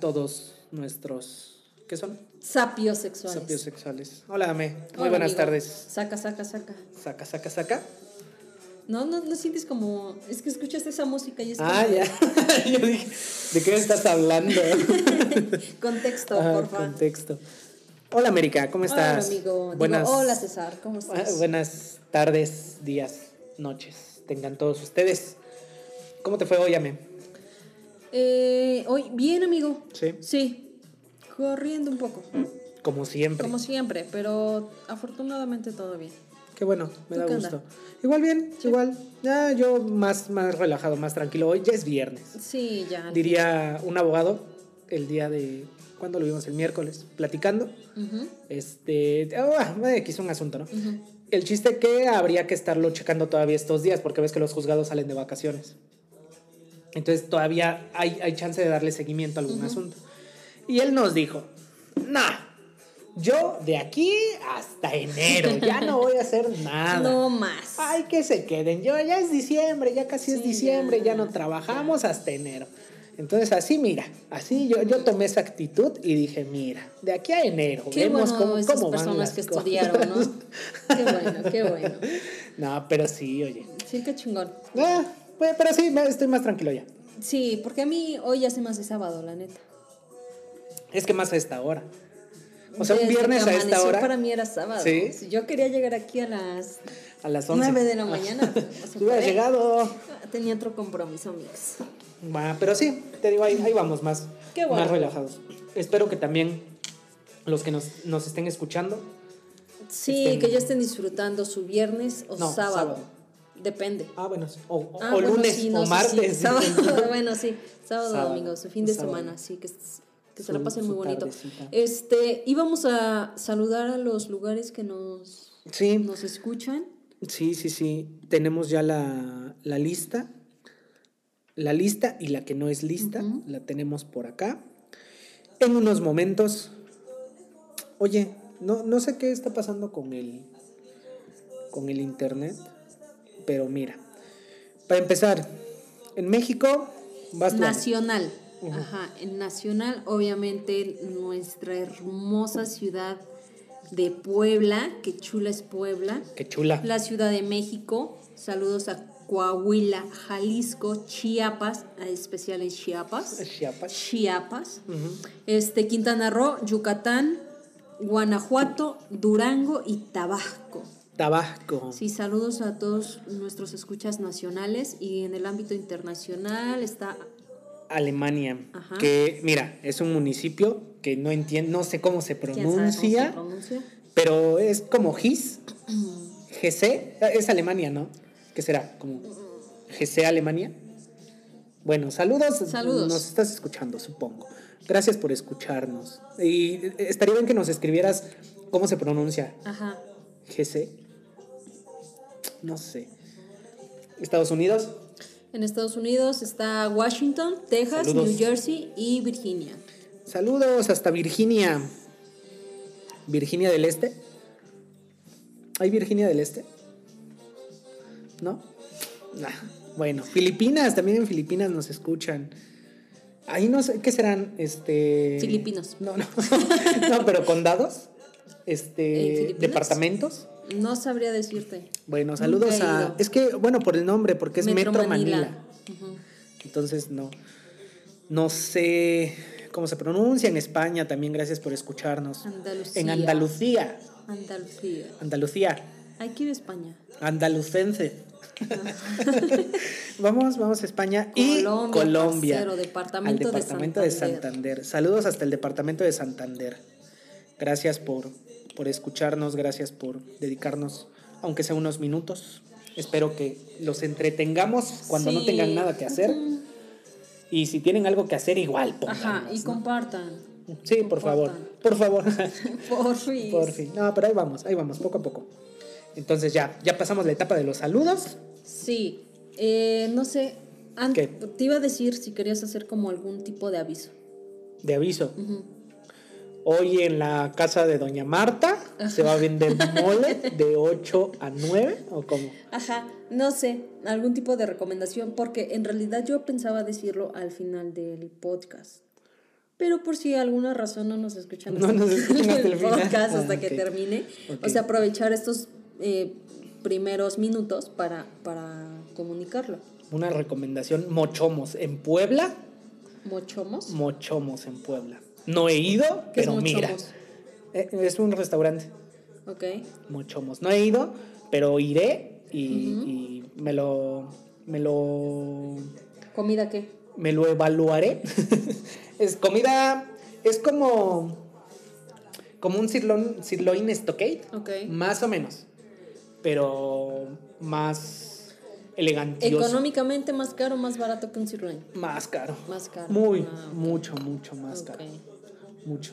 Todos nuestros. ¿Qué son? Sapios sexuales. Sapios sexuales. Hola, Ame. Muy Hola, buenas amigo. tardes. Saca, saca, saca. Saca, saca, saca. No, no, no sientes como. Es que escuchas esa música y es Ah, como- ya. Yo dije, ¿de qué estás hablando? Contexto, Ah, por favor. contexto. Hola, América, ¿cómo Hola, estás? amigo. Digo, Buenas, hola, César. ¿Cómo Ah, estás? buenas tardes, días, noches. Tengan todos ustedes. ¿Cómo te fue hoy, Ame? Eh, hoy, bien, amigo. Sí. Sí. Corriendo un poco. Como siempre. Como siempre, pero afortunadamente todo bien. Qué bueno, me ¿Tú da gusto. onda? Igual bien, igual. Ya yo más, más relajado, más tranquilo. Hoy ya es viernes. Sí, ya. diría un abogado el día de ¿cuándo lo vimos? El miércoles, platicando. Ujú, Este, ah, eh, quiso un asunto, ¿no? El chiste que habría que estarlo checando todavía estos días, porque ves que los juzgados salen de vacaciones. Entonces todavía hay, hay chance de darle seguimiento a algún asunto. Y él nos dijo, nah, yo de aquí hasta enero ya no voy a hacer nada. No más. Ay, que se queden. Yo ya es diciembre, ya casi es diciembre, ya, ya, no trabajamos hasta enero. Entonces así, mira, así yo, yo tomé esa actitud y dije, mira, de aquí a enero, Qué vemos bueno cómo, esas cómo van personas las que cosas. estudiaron, ¿no? Qué bueno, qué bueno. No, pero sí, oye. Sí, qué chingón. Ah, pues, pero sí, me- estoy más tranquilo ya. Sí, porque a mí hoy ya se me hace sábado, la neta. Es que más a esta hora. O sea, un viernes a esta hora, Para mí era sábado. Sí. Si yo quería llegar aquí a las a las 11. 9 de la mañana. Tú hubieras llegado. Tenía otro compromiso, mix. Va, pero sí, te digo, ahí, ahí vamos más, Qué bueno. más relajados. Espero que también los que nos, nos estén escuchando Sí, Estén- que ya estén disfrutando su viernes o No, sábado. sábado. Depende. Ah, bueno, sí. o, o- Ah, o bueno, lunes sí, no, o martes. sí, sábado, bueno, sí. Sábado, Sábado, domingo, su fin de sábado. semana, sí, que, que se la pasen muy bonito. tardecita. Este, íbamos a saludar a los lugares que nos, Sí, nos escuchan. sí, sí, sí. Tenemos ya la, la lista. La lista y la que no es lista, la tenemos por acá. En unos momentos. Oye, no, no sé qué está pasando con el, con el internet, pero mira. Para empezar, en México vas. Nacional. Ajá, en Nacional, obviamente, nuestra hermosa ciudad de Puebla, que chula es Puebla. Qué chula. La Ciudad de México, saludos a Coahuila, Jalisco, Chiapas, en especial en Chiapas. Chiapas. Chiapas. Este, Quintana Roo, Yucatán, Guanajuato, Durango y Tabasco. Tabasco. Sí, saludos a todos nuestros escuchas nacionales y en el ámbito internacional está Alemania, Ajá. que mira, es un municipio que no entiendo, no sé cómo se ¿quién sabe cómo pronuncia, se pronuncia? pero es como GIS, GC, es Alemania, ¿no? ¿Qué será? Como GC Alemania. Bueno, saludos. Saludos. Nos estás escuchando, supongo. Gracias por escucharnos. Y estaría bien que nos escribieras cómo se pronuncia Ajá. GC. No sé. Estados Unidos. En Estados Unidos está Washington, Texas, Saludos. New Jersey y Virginia. Saludos hasta Virginia. Virginia del Este. ¿Hay Virginia del Este? ¿No? Nah. Bueno, Filipinas, también en Filipinas nos escuchan. Ahí no sé, ¿qué serán? Este. Filipinos. No, no. no, pero condados. ¿En Este. Filipinas? Departamentos. No sabría decirte. Bueno, saludos a. Es que, bueno, por el nombre, porque es Metro, Manila. Entonces, no. No sé cómo se pronuncia. En España también, gracias por escucharnos. Andalucía. En Andalucía. Andalucía. Andalucía. Hay que ir a España. Andalucense. vamos, vamos a España y Colombia, Colombia. parcero, departamento al de departamento de Santander. Santander. Saludos hasta el departamento de Santander. Gracias por, por escucharnos, gracias por dedicarnos, aunque sea unos minutos. Espero que los entretengamos cuando no Sí. tengan nada que hacer. Y si tienen algo que hacer, igual, Ajá, y ¿no? compartan. Sí, por favor. compartan. Por favor. Por fin. por fin. No, pero ahí vamos, ahí vamos, poco a poco. Entonces ya, ya pasamos la etapa de los saludos. Sí. Eh, no sé. ¿Qué? Te iba a decir si querías hacer como algún tipo de aviso. De aviso. Ujú. Hoy en la casa de Doña Marta se va a vender mole de 8 a 9 o cómo. Ajá, no sé, algún tipo de recomendación, porque en realidad yo pensaba decirlo al final del podcast. Pero por si alguna razón no nos escuchan No nos escuchan hasta el podcast Ah, hasta que ok. termine. Ok. O sea, aprovechar estos eh, primeros minutos para, para comunicarlo. Una recomendación, mochomos en Puebla, ¿Mochomos? mochomos en Puebla. No he ido, ¿Qué es pero mira. Eh, Es un restaurante, Ok. mochomos. No he ido, pero iré y, y me lo me lo ¿Comida qué? me lo evaluaré. es comida, es como, como un sirloin, sirloin stockade, Ok. más o menos, pero más elegantioso, Económicamente más caro, más barato que un sirloin. más caro, Más caro. muy, Ah, mucho, mucho más caro, mucho.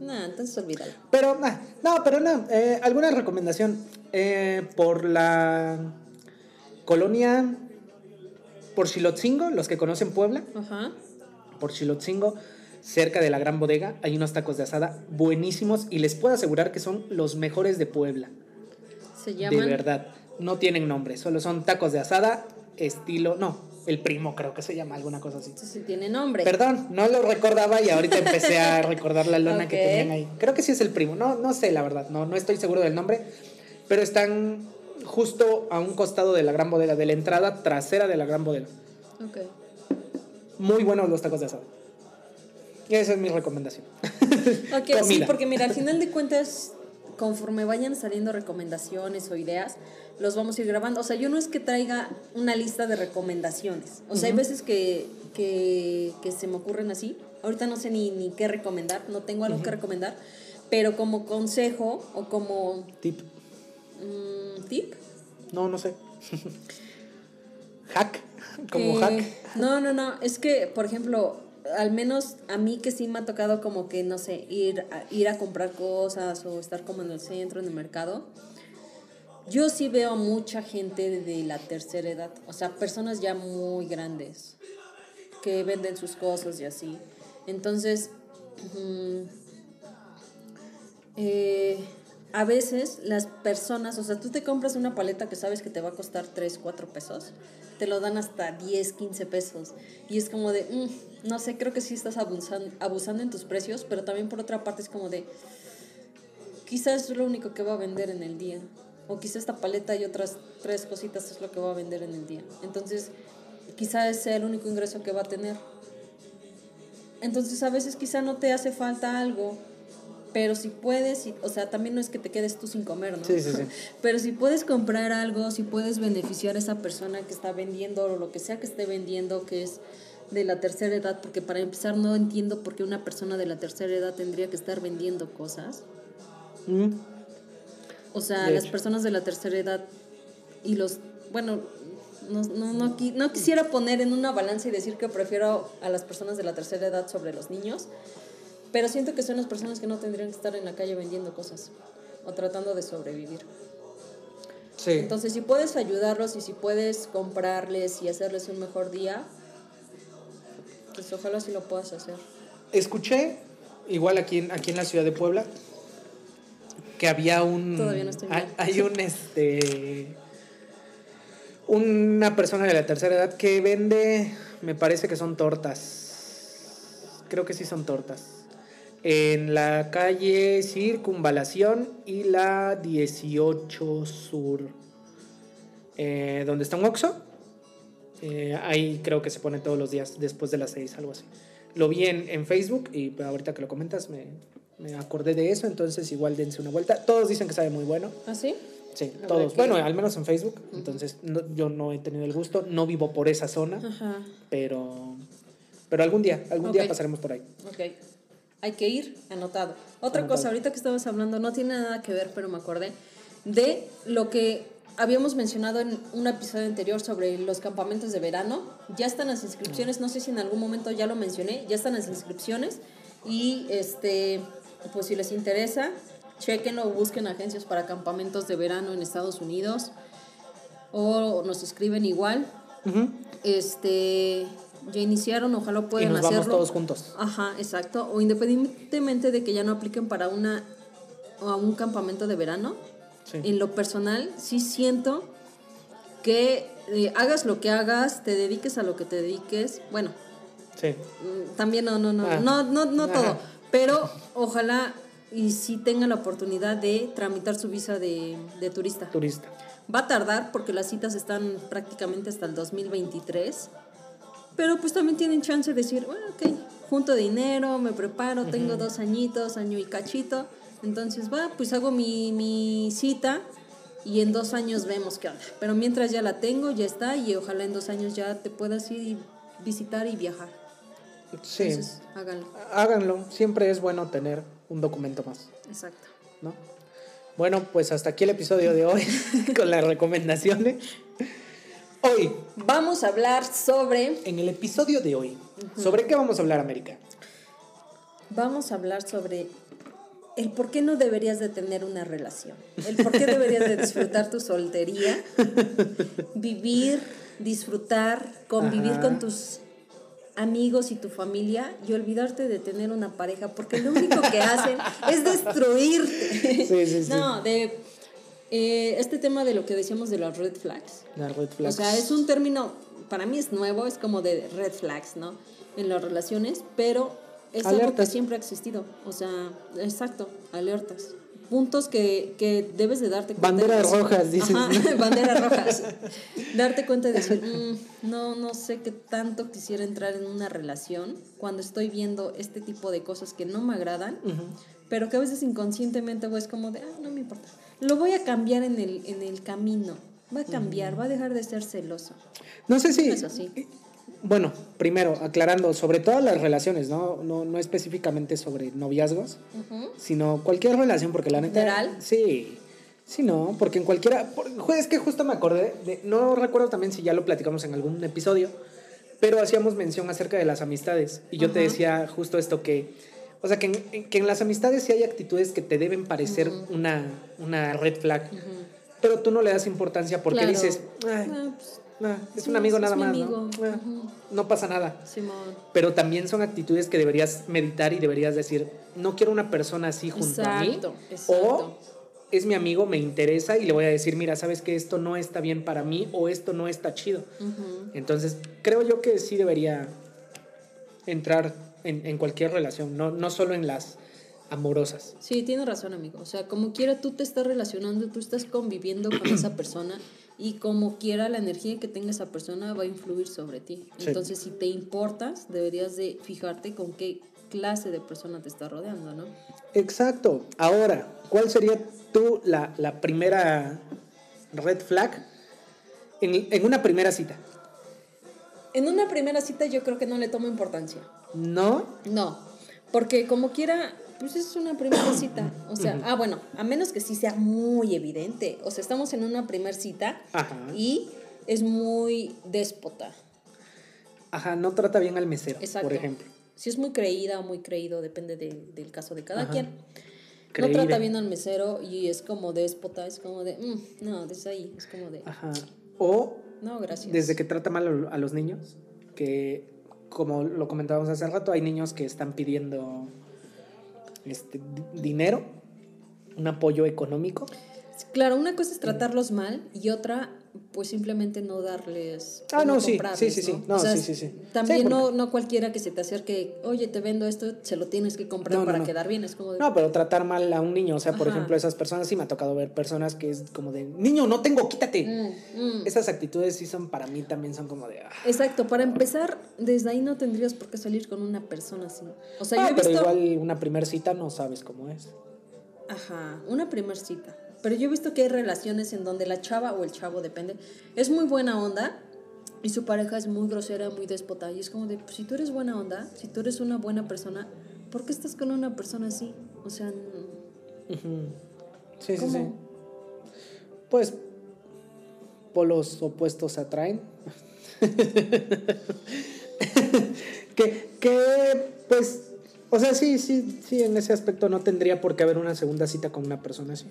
Nah, entonces olvídalo. Pero, ah, no, pero no, eh, alguna recomendación Eh, por la colonia, por Xilotzingo, los que conocen Puebla, Ajá. por Xilotzingo, cerca de la gran bodega, hay unos tacos de asada buenísimos y les puedo asegurar que son los mejores de Puebla. Se llaman. De verdad. No tienen nombre, solo son tacos de asada, estilo. No, el primo creo que se llama, alguna cosa así. Entonces sí tiene nombre. Perdón, no lo recordaba y ahorita empecé a recordar la lona que tenían ahí. Creo que sí es el primo, no, no sé la verdad, no, no estoy seguro del nombre, pero están justo a un costado de la gran bodega, de la entrada trasera de la gran bodega. Ok. Muy buenos los tacos de asada. Y esa es mi recomendación. Ok, sí, porque mira, al final de cuentas, conforme vayan saliendo recomendaciones o ideas, los vamos a ir grabando. O sea, yo no es que traiga una lista de recomendaciones. O sea, hay veces que, que, que se me ocurren así. Ahorita no sé ni, ni qué recomendar, no tengo algo que recomendar, pero como consejo o como Tip. mm, tip. No, no sé. hack. Como Eh, hack. No, no, no. Es que, por ejemplo, al menos a mí que sí me ha tocado como que, no sé, ir a, ir a comprar cosas o estar como en el centro, en el mercado. Yo sí veo a mucha gente de, la tercera edad, o sea, personas ya muy grandes que venden sus cosas y así. Entonces, eh, a veces las personas, o sea, tú te compras una paleta que sabes que te va a costar 3, 4 pesos, te lo dan hasta 10, 15 pesos. Y es como de, mm, no sé, creo que sí estás abusando, abusando en tus precios, pero también por otra parte es como de, quizás es lo único que va a vender en el día. O quizás esta paleta y otras tres cositas es lo que va a vender en el día. Entonces, quizás sea el único ingreso que va a tener. Entonces, a veces quizá no te hace falta algo, pero si puedes, o sea, también no es que te quedes tú sin comer, ¿no? Sí, sí, sí. Pero si puedes comprar algo, si puedes beneficiar a esa persona que está vendiendo o lo que sea que esté vendiendo, que es de la tercera edad, porque para empezar no entiendo por qué una persona de la tercera edad tendría que estar vendiendo cosas. Mm. O sea, De las hecho. personas de la tercera edad y los, bueno, no, no, no, no quisiera poner en una balanza y decir que prefiero a las personas de la tercera edad sobre los niños, pero siento que son las personas que no tendrían que estar en la calle vendiendo cosas o tratando de sobrevivir. Sí. Entonces, si puedes ayudarlos y si puedes comprarles y hacerles un mejor día, pues ojalá sí lo puedas hacer. Escuché, igual aquí en, aquí en la ciudad de Puebla, que había un. Todavía no estoy hay, un este. Una persona de la tercera edad que vende, me parece que son tortas. Creo que sí son tortas. En la calle Circunvalación y la 18 Sur. Eh, donde está un Oxxo. Eh, ahí creo que se pone todos los días después de las 6, algo así. Lo vi en, en Facebook y ahorita que lo comentas me, me acordé de eso, entonces igual dense una vuelta. Todos dicen que sabe muy bueno. ¿Ah, sí? Sí, todos. Bueno, al menos en Facebook. Entonces no- yo no he tenido el gusto, no vivo por esa zona, Ajá. pero, pero algún día, algún día Ok. pasaremos por ahí. Ok. Hay que ir, anotado. Otra Anotado. cosa, ahorita que estabas hablando, no tiene nada que ver, pero me acordé de lo que habíamos mencionado en un episodio anterior sobre los campamentos de verano. Ya están las inscripciones, no sé si en algún momento ya lo mencioné, ya están las inscripciones y este pues si les interesa, chequenlo o busquen agencias para campamentos de verano en Estados Unidos o nos escriben igual. Este ya iniciaron, ojalá Y puedan nos hacerlo. vamos todos juntos. Ajá, exacto. O independientemente de que ya no apliquen para una o a un campamento de verano, Sí. en lo personal sí siento que eh, hagas lo que hagas, te dediques a lo que te dediques. Bueno, Sí. mm, también no, no, no, Ah. no, no, no Ajá. todo. Pero ojalá y sí tengan la oportunidad de tramitar su visa de, de turista. Turista. Va a tardar porque las citas están prácticamente hasta el 2023. Pero pues también tienen chance de decir, bueno, ok, junto dinero, me preparo, tengo dos añitos, año y cachito. Entonces va, pues hago mi, mi cita y en dos años vemos qué onda. Pero mientras ya la tengo, ya está y ojalá en dos años ya te puedas ir y visitar y viajar. Sí. Entonces, háganlo. Háganlo. Siempre es bueno tener un documento más, Exacto. ¿no? Bueno, pues hasta aquí el episodio de hoy con las recomendaciones. Hoy, Vamos a hablar sobre. en el episodio de hoy, ¿sobre qué vamos a hablar, América? Vamos a hablar sobre el por qué no deberías de tener una relación. El por qué deberías de disfrutar tu soltería. Vivir, disfrutar, convivir Ajá. con tus amigos y tu familia y olvidarte de tener una pareja, porque lo único que hacen es destruirte. Sí, sí, sí. No, de eh, este tema de lo que decíamos de los red flags. Las red O flags. sea, es un término, para mí es nuevo, es como de red flags, ¿no? En las relaciones, pero es algo que Alertas. siempre ha existido. O sea, exacto, alertas. Puntos que, que debes de darte cuenta. Banderas de- rojas, dices, Ajá, ¿no? banderas rojas. darte cuenta de decir, "Mm, no, no sé qué tanto quisiera entrar en una relación cuando estoy viendo este tipo de cosas que no me agradan, pero que a veces inconscientemente pues, es como de, ah, no me importa. Lo voy a cambiar en el, en el camino. Va a cambiar, va a dejar de ser celoso. No sé si. Es así. Bueno, primero, aclarando, sobre todas las relaciones, ¿no? No, no específicamente sobre noviazgos, sino cualquier relación, porque la neta. ¿General? Sí. Sí, no, porque en cualquiera. es que justo me acordé, de, no recuerdo también si ya lo platicamos en algún episodio, pero hacíamos mención acerca de las amistades. Y yo te decía justo esto que. O sea, que en, que en las amistades sí hay actitudes que te deben parecer una, una red flag, pero tú no le das importancia porque Claro. dices, "Ay, Ah, pues, Ah, es un amigo es nada más, amigo. ¿no? Ah, no pasa nada. Simón. Pero también son actitudes que deberías meditar y deberías decir, no quiero una persona así junto a mí. Exacto, O exacto. es mi amigo, me interesa y le voy a decir, mira, sabes que esto no está bien para mí o esto no está chido. Entonces, creo yo que sí debería entrar en, en cualquier relación, no, no solo en las amorosas. Sí, tienes razón, amigo. O sea, como quiera tú te estás relacionando, tú estás conviviendo con esa persona y como quiera la energía que tenga esa persona va a influir sobre ti. Sí. Entonces, si te importas, deberías de fijarte con qué clase de persona te está rodeando, ¿no? Exacto. Ahora, ¿cuál sería tú la, la primera red flag en, en una primera cita? En una primera cita yo creo que no le tomo importancia. ¿No? No, porque como quiera, pues es una primera cita. O sea, ah, bueno, a menos que sí sea muy evidente. O sea, estamos en una primera cita Ajá. y es muy déspota. Ajá, no trata bien al mesero, Exacto. por ejemplo. Si es muy creída o muy creído, depende de- del caso de cada Ajá. quien. Creída. No trata bien al mesero y es como déspota, es como de, "Mm, no, desde ahí, es como de, Ajá. O no, gracias. desde que trata mal a a los niños, que como lo comentábamos hace rato, hay niños que están pidiendo este, di- dinero, un apoyo económico. Claro, una cosa es tratarlos mal y otra, pues simplemente no darles. Ah, no, sí, comprarles, sí, sí, sí. No, O sea, sí, sí, sí. También Sí, no, porque- no cualquiera que se te acerque, oye, te vendo esto, se lo tienes que comprar No, no, para no. quedar bien. Es como de. No, pero tratar mal a un niño, o sea, por Ajá. ejemplo, esas personas sí me ha tocado ver personas que es como de, niño, no tengo, quítate. Mm, mm. Esas actitudes sí son para mí también son como de... ah. Exacto, para empezar, desde ahí no tendrías por qué salir con una persona así. O sea, Ah, yo he pero visto. igual una primer cita no sabes cómo es. Ajá, una primer cita. Pero yo he visto que hay relaciones en donde la chava o el chavo, depende, es muy buena onda y su pareja es muy grosera, muy déspota. Y es como de, pues, si tú eres buena onda, si tú eres una buena persona, ¿por qué estás con una persona así? O sea. Sí, sí, ¿Cómo? sí. Pues polos opuestos se atraen. que, que, pues, o sea, sí, sí, sí, en ese aspecto no tendría por qué haber una segunda cita con una persona así.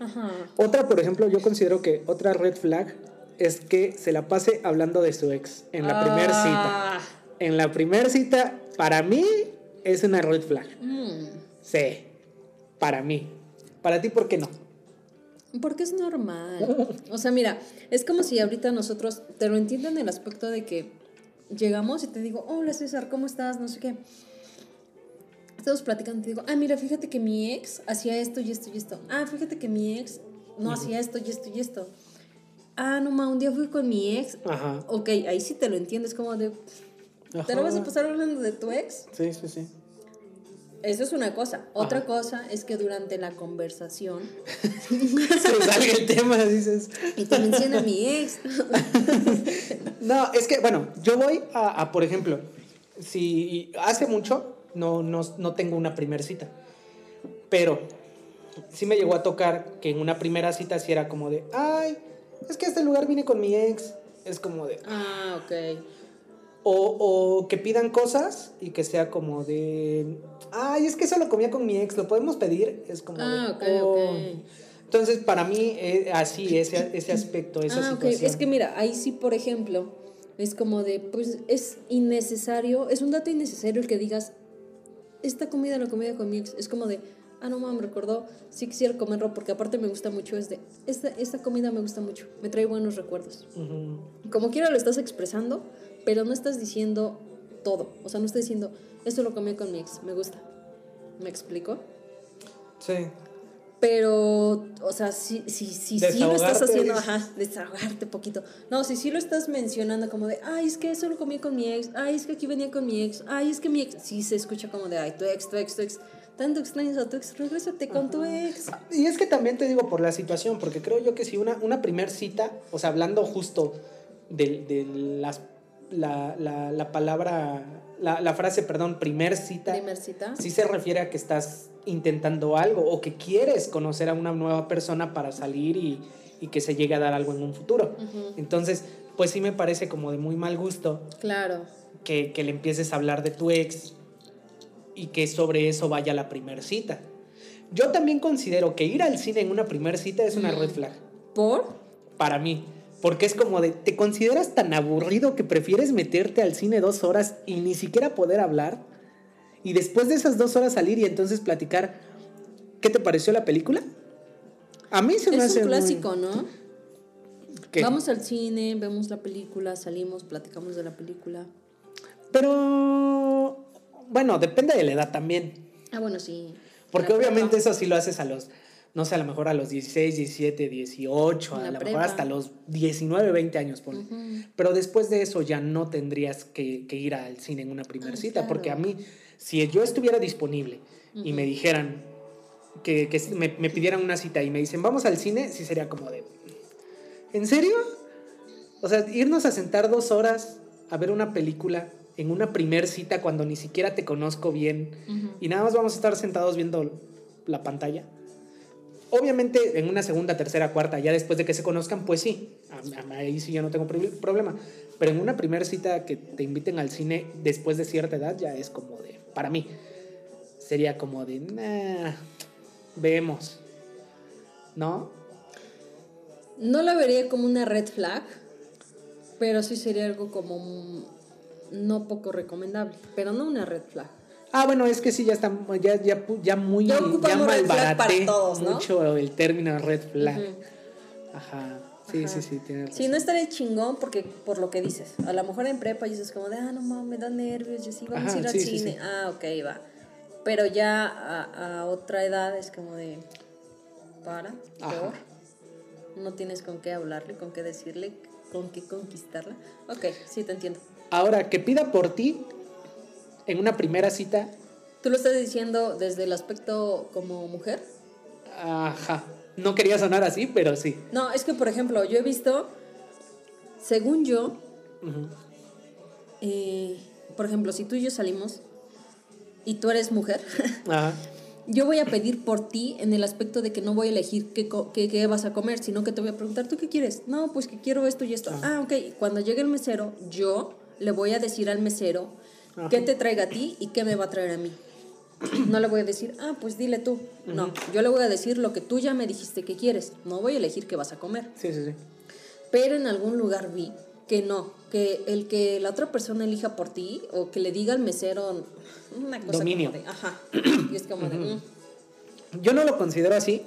Ajá. Otra, por ejemplo, yo considero que otra red flag es que se la pase hablando de su ex en la primera Ah. cita. En la primera cita, para mí, es una red flag. Mm. Sí, para mí. Para ti, ¿por qué no? Porque es normal. O sea, mira, es como si ahorita nosotros, te lo entiendo en el aspecto de que llegamos y te digo, hola César, ¿cómo estás? No sé qué. Estamos platicando y te digo, ah, mira, fíjate que mi ex hacía esto y esto y esto. Ah, fíjate que mi ex no hacía esto y esto y esto. Ah, no, ma, un día fui con mi ex. Ajá. Ok, ahí sí te lo entiendo, es como de, ¿te lo vas a pasar hablando de tu ex? Sí, sí, sí. Eso es una cosa. Otra Ajá. cosa es que durante la conversación Se salga el tema, dices. y te menciona mi ex. No, es que, bueno, yo voy a, a, por ejemplo, si hace mucho no, no, no tengo una primera cita, pero sí me llegó a tocar que en una primera cita sí era como de, ay, es que a este lugar vine con mi ex, es como de, Ah, ok. o, o que pidan cosas y que sea como de, ay, es que eso lo comía con mi ex, ¿lo podemos pedir? Es como Ah, de, "Oh". ok. Entonces, para mí, eh, así, ese, ese aspecto, esa Ah, situación. Es que mira, ahí sí, por ejemplo, es como de, pues es innecesario, es un dato innecesario el que digas, esta comida la comida con mi ex. Es como de, ah, no mames, me recordó, sí quisiera comerlo porque aparte me gusta mucho, es de, esta, esta comida me gusta mucho, me trae buenos recuerdos. Como quiera lo estás expresando, pero no estás diciendo todo. O sea, no estás diciendo, esto lo comí con mi ex, me gusta. ¿Me explico? Sí. Pero, o sea, si, si, si, sí lo estás haciendo, ajá, desahogarte poquito. No, si sí lo estás mencionando como de, ay, es que eso lo comí con mi ex, ay, es que aquí venía con mi ex, ay, es que mi ex, sí se escucha como de, ay, tu ex, tu ex, tu ex, tanto extrañas a tu ex, regrésate con tu ex. Y es que también te digo por la situación, porque creo yo que si una, una primer cita, o sea, hablando justo de, de las, la, la, la palabra, la, la frase, perdón, primer cita, Primer cita. sí se refiere a que estás intentando algo o que quieres conocer a una nueva persona para salir y, y que se llegue a dar algo en un futuro. Entonces, pues sí me parece como de muy mal gusto Claro. que, que le empieces a hablar de tu ex y que sobre eso vaya la primer cita. Yo también considero que ir al cine en una primer cita es una red flag ¿Por? para mí. Porque es como de, te consideras tan aburrido que prefieres meterte al cine dos horas y ni siquiera poder hablar. Y después de esas dos horas salir y entonces platicar, ¿qué te pareció la película? A mí se me Es hace un muy- clásico, ¿no? ¿Qué? Vamos al cine, vemos la película, salimos, platicamos de la película. Pero, bueno, depende de la edad también. Ah, bueno, sí. Porque obviamente eso sí lo haces a los, no sé, a lo mejor a los 16, 17, 18, En a lo mejor hasta los 19, 20 años. ponle. Ujú. Pero después de eso ya no tendrías que, que ir al cine en una primera Ah, cita, claro. porque a mí, si yo estuviera disponible y me dijeran que, que me, me pidieran una cita y me dicen, vamos al cine, sí sería como de, ¿en serio? O sea, irnos a sentar dos horas a ver una película en una primer cita cuando ni siquiera te conozco bien y nada más vamos a estar sentados viendo la pantalla. Obviamente en una segunda, tercera, cuarta, ya después de que se conozcan, pues sí, ahí sí yo no tengo proble- problema. Pero en una primera cita que te inviten al cine después de cierta edad ya es como de, para mí, sería como de, nah, vemos, ¿no? No la vería como una red flag, pero sí sería algo como mm, no poco recomendable, pero no una red flag. Ah, bueno, es que sí, ya está, ya, ya, ya muy, Ya ya, malbaraté todos, ¿no? mucho el término red flag. Ajá, sí, Ajá. sí, sí, tiene Sí, no estaría chingón porque por lo que dices. A lo mejor en prepa dices como de, ah, no mames, me da nervios, yo sí, vamos Ajá, a ir al sí, cine. sí. Ah, ok, va. Pero ya a, a otra edad es como de, para, por. No tienes con qué hablarle, con qué decirle, con qué conquistarla. Ok, sí, te entiendo. Ahora, que pida por ti en una primera cita, ¿Tú lo estás diciendo desde el aspecto como mujer? ajá. No quería sonar así, pero sí. No, es que, por ejemplo, yo he visto, según yo, eh, por ejemplo, si tú y yo salimos y tú eres mujer, Ajá. yo voy a pedir por ti en el aspecto de que no voy a elegir qué, qué, qué vas a comer, sino que te voy a preguntar, ¿tú qué quieres? No, pues que quiero esto y esto. Ah, ok. Cuando llegue el mesero, yo le voy a decir al mesero Ajá. qué te traiga a ti y qué me va a traer a mí. No le voy a decir, ah, pues dile tú. No, yo le voy a decir lo que tú ya me dijiste que quieres. No voy a elegir qué vas a comer. Sí, sí, sí. Pero en algún lugar vi que no, que el que la otra persona elija por ti o que le diga al mesero una cosa Dominio. como de, ajá. Y es como de, mm, Yo no lo considero así,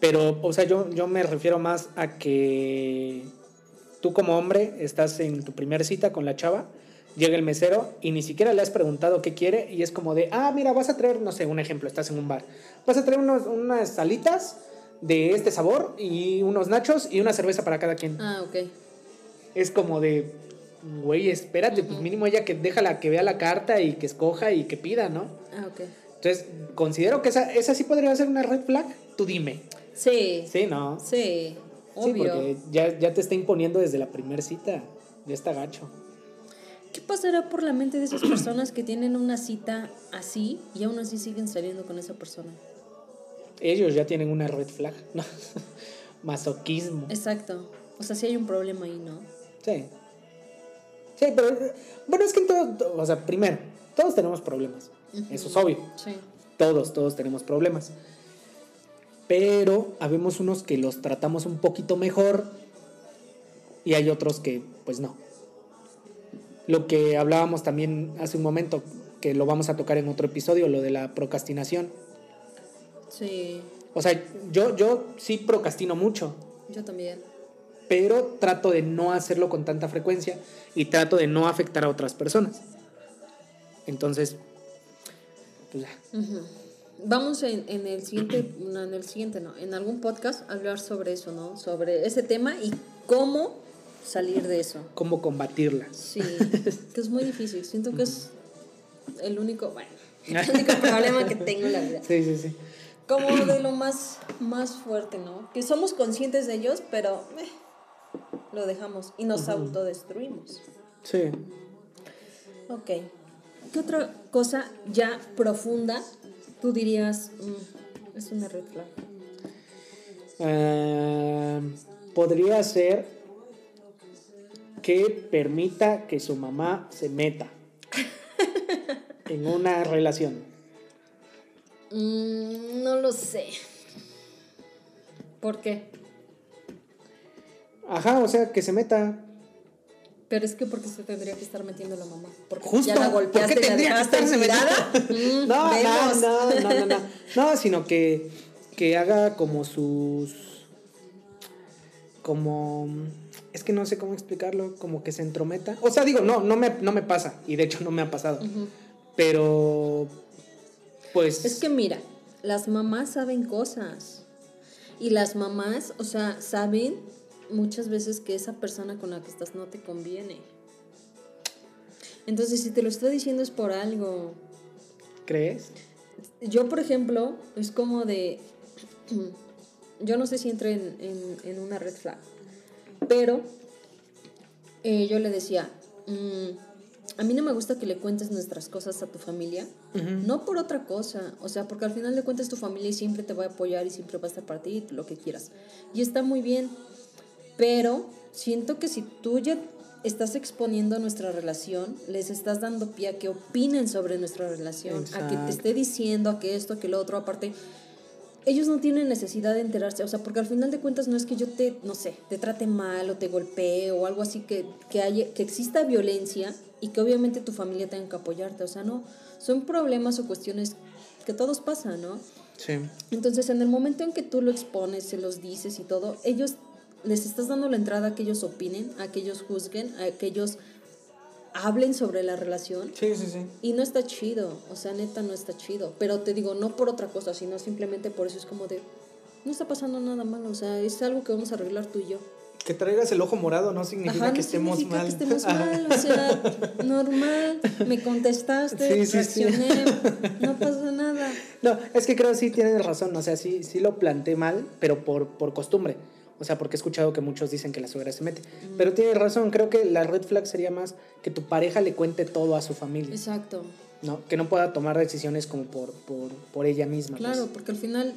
pero, o sea, yo, yo me refiero más a que tú como hombre estás en tu primera cita con la chava, llega el mesero y ni siquiera le has preguntado qué quiere y es como de, ah, mira, vas a traer, no sé, un ejemplo, estás en un bar, vas a traer unos, unas salitas de este sabor y unos nachos y una cerveza para cada quien. ah, ok. Es como de, güey, espérate, pues mínimo ella que déjala que vea la carta y que escoja y que pida, ¿no? Ah, ok. Entonces, considero que esa, esa sí podría ser una red flag. Tú dime. Sí, Sí, ¿no? sí, Sí, porque ya, ya te está imponiendo desde la primera cita. Ya está gacho. ¿Qué pasará por la mente de esas personas que tienen una cita así y aún así siguen saliendo con esa persona? Ellos ya tienen una red flag. ¿no? Masoquismo. Exacto. O sea, sí hay un problema ahí, ¿no? Sí. Sí, pero bueno, es que en todo, o sea, primero, todos tenemos problemas. Eso es obvio. Sí. Todos, todos tenemos problemas. Pero habemos unos que los tratamos un poquito mejor y hay otros que pues no. Lo que hablábamos también hace un momento, que lo vamos a tocar en otro episodio, lo de la procrastinación. Sí, O sea, yo, yo sí procrastino mucho, yo también. pero trato de no hacerlo con tanta frecuencia y trato de no afectar a otras personas. Entonces, pues ya. Vamos en, en el siguiente, no, en el siguiente no, en algún podcast hablar sobre eso, ¿no? Sobre ese tema y cómo salir de eso. cómo combatirla. Sí, que es muy difícil. Siento que es el único, bueno, el único problema que tengo en la vida. Sí, sí, sí. Como de lo más, más fuerte, ¿no? Que somos conscientes de ellos, pero eh, lo dejamos y nos autodestruimos. Sí. Ok. ¿Qué otra cosa ya profunda tú dirías "Mm, es una red flag? Ah, podría ser que permita que su mamá se meta en una relación. Mm, no lo sé. ¿Por qué? Ajá, o sea, que se meta. Pero es que porque se tendría que estar metiendo la mamá. Porque Justo. ya la golpeaste ¿por y qué la tendría que estarse? Mm, No, no, no, no, no, no. No, sino que, que haga como sus. Como. Es que no sé cómo explicarlo, como que se entrometa. O sea, digo, no, no me, no me pasa, y de hecho no me ha pasado. Pero. Pues. Es que mira, las mamás saben cosas. Y las mamás, o sea, saben muchas veces que esa persona con la que estás no te conviene. Entonces, si te lo está diciendo es por algo. ¿Crees? Yo, por ejemplo, es como de... Yo no sé si entré en, en- en una red flag, pero eh, yo le decía, "Mm, a mí no me gusta que le cuentes nuestras cosas a tu familia, no por otra cosa, o sea, porque al final de cuentas tu familia y siempre te va a apoyar y siempre va a estar para ti, lo que quieras. Y está muy bien, pero siento que si tú ya estás exponiendo nuestra relación, les estás dando pie a que opinen sobre nuestra relación, a que te esté diciendo, a que esto, a que lo otro, aparte, ellos no tienen necesidad de enterarse, o sea, porque al final de cuentas no es que yo te, no sé, te trate mal o te golpee o algo así, que, que, haya, que exista violencia y que obviamente tu familia tenga que apoyarte, o sea, no, son problemas o cuestiones que todos pasan, ¿no? Sí. Entonces, en el momento en que tú lo expones, se los dices y todo, ellos les estás dando la entrada a que ellos opinen, a que ellos juzguen, a que ellos hablen sobre la relación. Sí, sí, sí. Y no está chido, o sea, neta no está chido. Pero te digo, no por otra cosa, sino simplemente por eso es como de, no está pasando nada malo, o sea, es algo que vamos a arreglar tú y yo. Que traigas el ojo morado no significa Ajá, que no estemos significa mal. que estemos mal, o sea, normal, me contestaste, sí. reaccioné, no pasa nada. No, es que creo que sí tienes razón, o sea, sí, sí lo planteé mal, pero por, por costumbre. O sea, porque he escuchado que muchos dicen que la suegra se mete. Pero tienes razón, creo que la red flag sería más que tu pareja le cuente todo a su familia. Exacto. ¿no? Que no pueda tomar decisiones como por, por, por ella misma. pues. Claro, porque al final,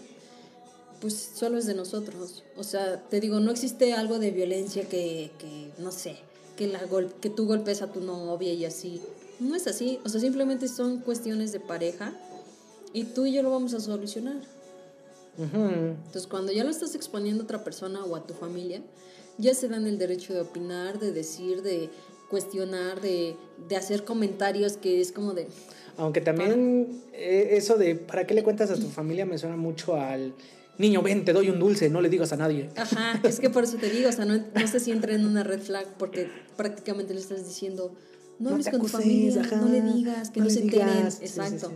pues solo es de nosotros. O sea, te digo, no existe algo de violencia que, que no sé, que, la gol que tú golpes a tu novia y así. No es así. O sea, simplemente son cuestiones de pareja y tú y yo lo vamos a solucionar. Entonces, cuando ya lo estás exponiendo a otra persona o a tu familia, ya se dan el derecho de opinar, de decir, de cuestionar, de, de hacer comentarios que es como de... Aunque también eh, eso de ¿para qué le cuentas a tu familia? me suena mucho al niño, ven, te doy un dulce, no le digas a nadie. Ajá, es que por eso te digo, o sea, no, no sé si entra en una red flag porque prácticamente le estás diciendo, no No hables con tu familia, ajá, no le digas, que no se enteren. digas. Sí, sí, Exacto. sí.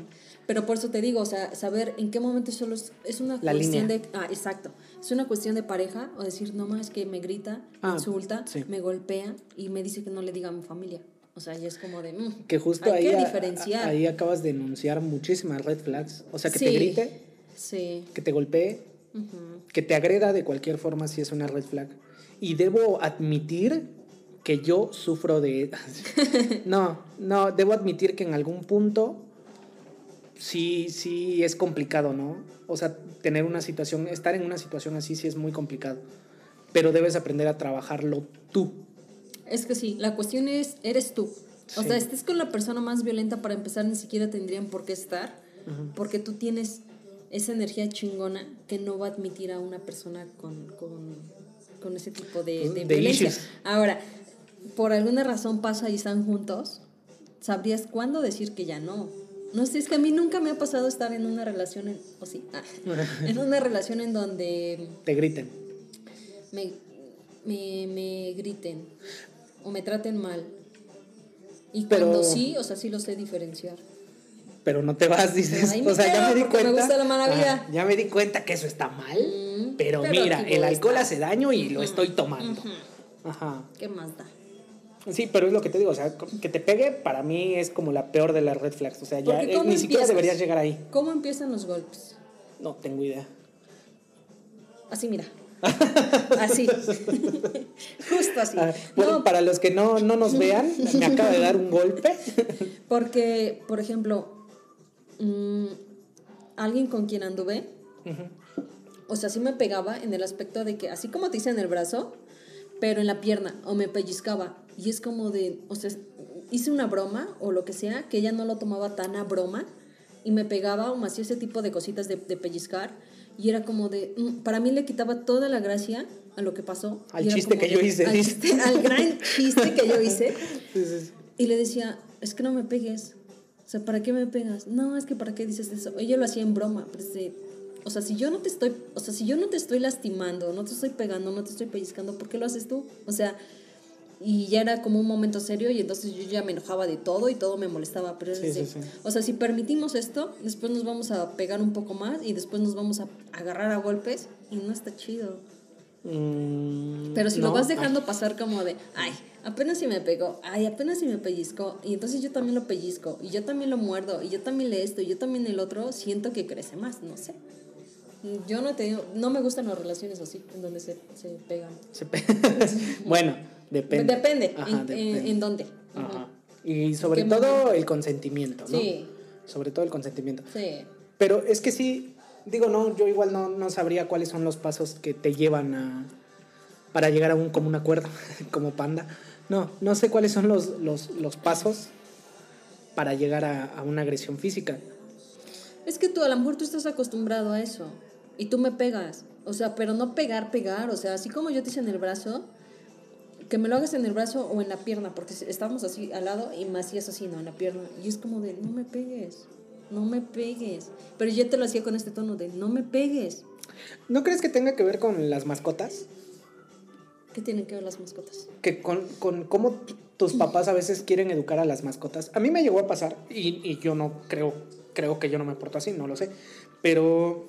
Pero por eso te digo, o sea, saber en qué momento solo es, es una La cuestión línea. de... Ah, exacto. Es una cuestión de pareja o decir, no más que me grita, Ah, insulta, sí. me golpea y me dice que no le diga a mi familia. O sea, ya es como de... mm, Que justo hay ahí, que diferenciar. ahí acabas de enunciar muchísimas red flags. O sea, que te grite, Sí. que te golpee, que te agreda de cualquier forma si es una red flag. Y debo admitir que yo sufro de... no, no, debo admitir que en algún punto sí, sí es complicado, ¿no? O sea, tener una situación, estar en una situación así sí es muy complicado. Pero debes aprender a trabajarlo tú. Es que sí, la cuestión es, eres tú. O Sí. sea, estés con la persona más violenta para empezar, ni siquiera tendrían por qué estar, porque tú tienes esa energía chingona que no va a admitir a una persona con, con, con ese tipo de, de De violencia. issues. Ahora, por alguna razón pasa y están juntos, sabrías cuándo decir que ya no. No sé, es que a mí nunca me ha pasado estar en una relación, en, o sí, ah, en una relación en donde Te griten. me, me, me griten o me traten mal. Y Pero- cuando sí, o sea, sí lo sé diferenciar. Pero no te vas, dices. O sea, ya me di porque me cuenta. gusta la mala vida. Ajá, ya me di cuenta que eso está mal. Mm, pero, pero mira, el alcohol estar. hace daño y lo estoy tomando. Ajá. ¿Qué más da? Sí, pero es lo que te digo, o sea, que te pegue para mí es como la peor de las red flags, o sea, ya eh, ¿cómo ni siquiera deberías llegar ahí. ¿Cómo empiezan los golpes? No tengo idea. Así, mira. Así. Justo así. Ah, bueno, No, para los que no, no nos vean, me acaba de dar un golpe. porque, por ejemplo, mm, alguien con quien anduve, o sea, sí me pegaba en el aspecto de que, así como te hice en el brazo, pero en la pierna, o me pellizcaba. Y es como de, o sea, hice una broma o lo que sea, que ella no lo tomaba tan a broma, y me pegaba o me hacía ese tipo de cositas de, de pellizcar, y era como de, mm, para mí le quitaba toda la gracia a lo que pasó. Al chiste que de- yo hice, Al, chiste- al gran chiste que yo hice. Sí, sí, sí. Y le decía, es que no me pegues. O sea, ¿para qué me pegas? No, es que ¿para qué dices eso? Ella lo hacía en broma. Pero o sea, si yo no te estoy, o sea, si yo no te estoy lastimando, no te estoy pegando, no te estoy pellizcando, ¿por qué lo haces tú? O sea, y ya era como un momento serio y entonces yo ya me enojaba de todo y todo me molestaba. Pero Sí, sí, sí. o sea, si permitimos esto, después nos vamos a pegar un poco más y después nos vamos a agarrar a golpes y no está chido. Mm, Pero si no, lo vas ay, dejando pasar como de, ay, apenas si me pegó, ay, apenas si me pellizcó, y entonces yo también lo pellizco, y yo también lo muerdo, y yo también le esto, y yo también el otro, siento que crece más, no sé. Yo no te no me gustan las relaciones así, en donde se, se pegan. se pe- bueno, depende. Depende, Ajá, en, en- depende. en dónde. Ajá. Y sobre todo momento? el consentimiento, ¿no? Sí, Sobre todo el consentimiento. sí. Pero es que sí, digo, no, yo igual no, no sabría cuáles son los pasos que te llevan a para llegar a un común acuerdo, como panda. No, no sé cuáles son los, los, los pasos para llegar a, a una agresión física. Es que tú, a lo mejor tú estás acostumbrado a eso y tú me pegas. O sea, pero no pegar, pegar. O sea, así como yo te hice en el brazo, que me lo hagas en el brazo o en la pierna, porque estábamos así al lado y me hacías así, ¿no? En la pierna. Y es como de, no me pegues, no me pegues. Pero yo te lo hacía con este tono de, no me pegues. ¿No crees que tenga que ver con las mascotas? ¿Qué tienen que ver las mascotas? Que con, con cómo tus papás a veces quieren educar a las mascotas. A mí me llegó a pasar, y, y yo no creo, creo que yo no me porto así, no lo sé. Pero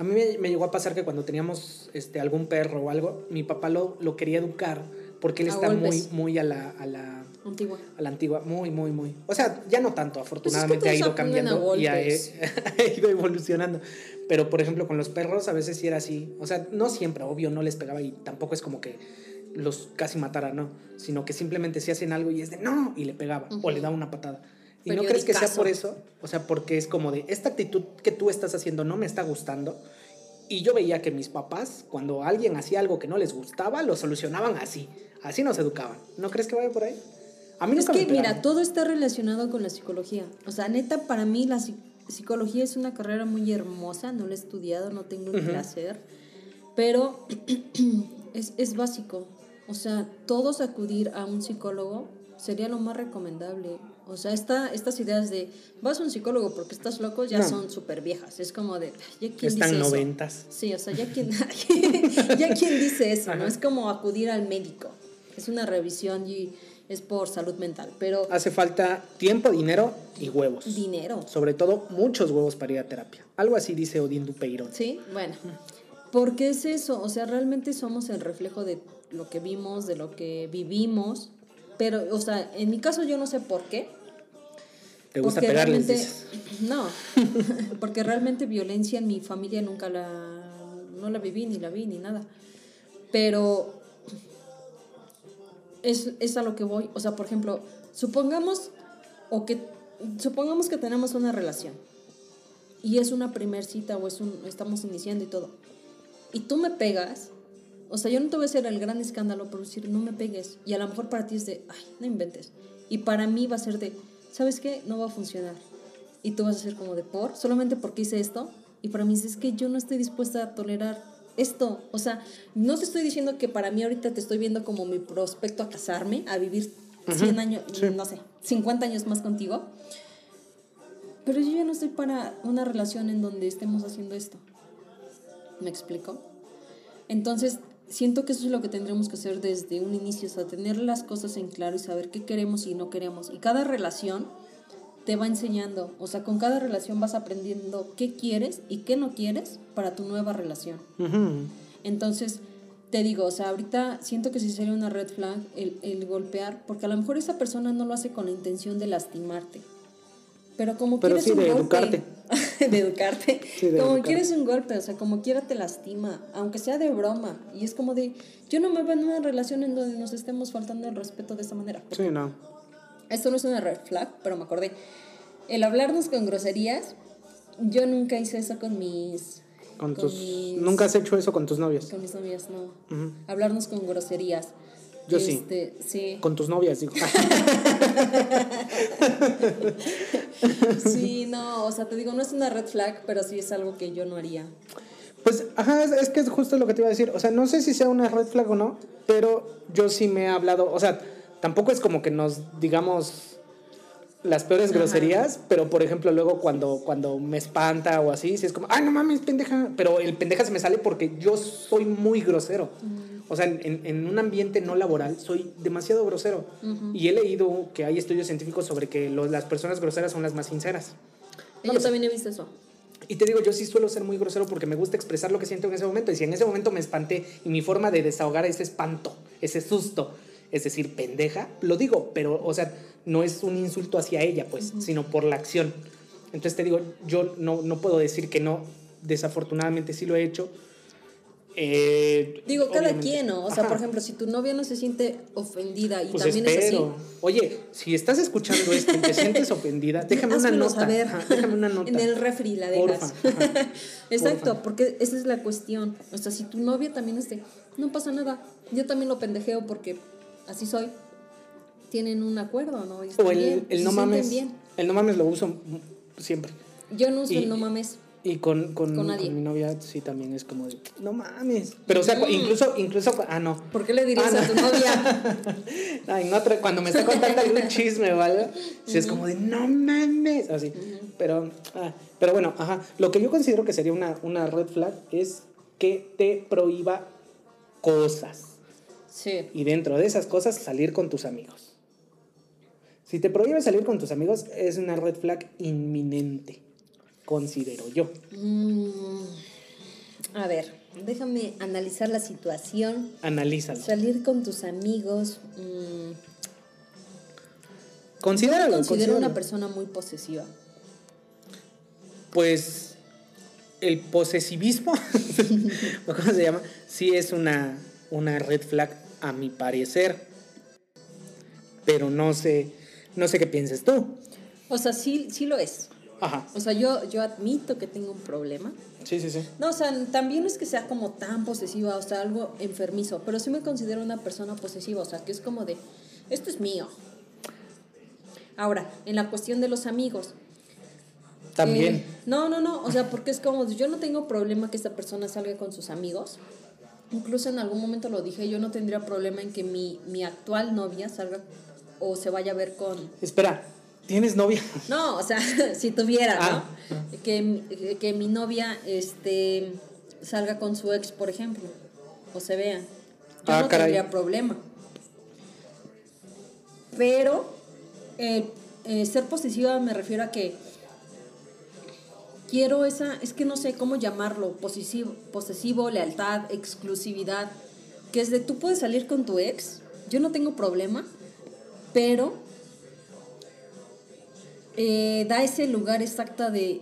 a mí me, me llegó a pasar que cuando teníamos este, algún perro o algo, mi papá lo, lo quería educar porque él A está muy, golpes. muy a la, a la, Antigua. a la antigua, muy, muy, muy. O sea, ya no tanto, afortunadamente ha todos ido aprenden a cambiando y ha, ha ido evolucionando. Pero, por ejemplo, con los perros a veces sí era así. O sea, no siempre, obvio, no les pegaba y tampoco es como que los casi matara, no. Sino que simplemente si hacen algo y es de no, y le pegaba o le daba una patada. ¿Y no crees que sea por eso? O sea, porque es como de, esta actitud que tú estás haciendo no me está gustando. Y yo veía que mis papás, cuando alguien hacía algo que no les gustaba, lo solucionaban así. Así nos educaban. ¿No crees que vaya por ahí? A mí Es que, mira, todo está relacionado con la psicología. O sea, neta, para mí la psi- psicología es una carrera muy hermosa. No la he estudiado, no tengo el Ujú. placer. Pero es, es básico. O sea, todos acudir a un psicólogo sería lo más recomendable. O sea, esta, estas ideas de vas a un psicólogo porque estás loco ya No. son súper viejas. Es como de, "Ay, ¿ya quién Están dice eso?". noventas. Sí, o sea, ya quien, ya quien dice eso, ¿no? Es como acudir al médico. Es una revisión y es por salud mental, pero Hace falta tiempo, dinero y huevos. dinero. Sobre todo, muchos huevos para ir a terapia. Algo así dice Odín Dupeirón. Sí, bueno. Porque es eso, o sea, realmente somos el reflejo de lo que vimos, de lo que vivimos, pero, o sea, en mi caso yo no sé por qué. ¿Te gusta porque pegarles? dices? no, porque realmente violencia en mi familia nunca la, no la viví, ni la vi, ni nada. Pero es, es a lo que voy. O sea, por ejemplo, supongamos, o que, supongamos que tenemos una relación y es una primer cita o es un, estamos iniciando y todo. Y tú me pegas, o sea, yo no te voy a hacer el gran escándalo por decir no me pegues. Y a lo mejor para ti es de, ay, no inventes. Y para mí va a ser de, ¿sabes qué? No va a funcionar. Y tú vas a ser como de, ¿por? Solamente porque hice esto. Y para mí es, que yo no estoy dispuesta a tolerar esto. O sea, no te estoy diciendo que para mí ahorita te estoy viendo como mi prospecto a casarme, a vivir 100 años, no sé, 50 años más contigo. Pero yo ya no estoy para una relación en donde estemos haciendo esto. ¿Me explico? Entonces, siento que eso es lo que tendremos que hacer desde un inicio, o sea, tener las cosas en claro y saber qué queremos y no queremos. Y cada relación te va enseñando, o sea, con cada relación vas aprendiendo qué quieres y qué no quieres para tu nueva relación. Entonces, te digo, o sea, ahorita siento que sí sería una red flag el, el golpear, porque a lo mejor esa persona no lo hace con la intención de lastimarte. Pero como Pero quieres sí un de golpe, educarte. de educarte. Sí, de como educar. quieres un golpe, o sea, como quiera te lastima, aunque sea de broma. Y es como de, yo no me veo en una relación en donde nos estemos faltando el respeto de esa manera. Sí, no. Esto no es una red flag, pero me acordé. El hablarnos con groserías, yo nunca hice eso con mis... Con con tus... mis- Nunca has hecho eso con tus novios. Con mis novias, no. Ujú. Hablarnos con groserías. Yo sí. Este, sí. Con tus novias, digo. Sí, no, o sea, te digo, no es una red flag, pero sí es algo que yo no haría. Pues, ajá, es, es que es justo lo que te iba a decir. O sea, no sé si sea una red flag o no, pero yo sí me he hablado. O sea, tampoco es como que nos digamos las peores groserías, pero por ejemplo, luego cuando, cuando me espanta o así, si es como, ay, no mames, pendeja. Pero el pendeja se me sale porque yo soy muy grosero. O sea, en, en un ambiente no laboral soy demasiado grosero. Y he leído que hay estudios científicos sobre que las personas groseras son las más sinceras. No yo lo sé. también he visto eso. Y te digo, yo sí suelo ser muy grosero porque me gusta expresar lo que siento en ese momento. Y si en ese momento me espanté y mi forma de desahogar ese espanto, ese susto, es decir, pendeja, lo digo, pero, o sea, no es un insulto hacia ella, pues, sino por la acción. Entonces te digo, yo no, no puedo decir que no, desafortunadamente sí lo he hecho. Eh, Digo, cada quien, ¿no? O sea, Ajá. por ejemplo, si tu novia no se siente ofendida y Pues también es así. Oye, si estás escuchando esto y te sientes ofendida, déjame una nota. saber. Ajá, déjame una nota. En el refri la dejas. Exacto, Porfa. porque esa es la cuestión. O sea, si tu novia también esté, no pasa nada. Yo también lo pendejeo porque así soy. Tienen un acuerdo, ¿no? Y O el, bien, el no mames. bien. El no mames lo uso siempre. Yo no uso Y- el no mames. Y con, con, Con nadie. con mi novia sí también es como de, no mames. Pero o sea, Mm. incluso, incluso, ah, no. ¿Por qué le dirías Ah, a tu no. novia? Ay, no, tra- cuando me está contando algún chisme o algo, sí es como de, no mames. Así. Pero, ah, pero bueno, ajá. Lo que yo considero que sería una, una red flag es que te prohíba cosas. Sí. Y dentro de esas cosas, salir con tus amigos. Si te prohíbe salir con tus amigos, es una red flag inminente, considero yo. Mm, a ver, déjame analizar la situación. Analízalo. Salir con tus amigos. mm, me considero una persona muy posesiva. Pues el posesivismo, ¿o ¿cómo se llama? Sí es una, una red flag a mi parecer. Pero no sé, no sé qué pienses tú. O sea, sí, sí lo es. Ajá. O sea, yo, yo admito que tengo un problema. Sí, sí, sí. No, o sea, también no es que sea como tan posesiva, o sea, algo enfermizo, pero sí me considero una persona posesiva, o sea, que es como de, esto es mío. Ahora, en la cuestión de los amigos. También. eh, no, no, no, o sea, porque es como, yo no tengo problema que esta persona salga con sus amigos. Incluso en algún momento lo dije, yo no tendría problema en que mi, mi actual novia salga o se vaya a ver con, Espera, ¿tienes novia? no, o sea, si tuviera, ¿no? Ah, Que, mi- que mi novia este, salga con su ex, por ejemplo, o se vean. Yo Ah, no caray. tendría problema. Pero eh, eh, ser posesiva me refiero a que quiero esa, es que no sé cómo llamarlo, posesivo, posesivo, lealtad, exclusividad, que es de tú puedes salir con tu ex, yo no tengo problema, pero eh, da ese lugar exacto de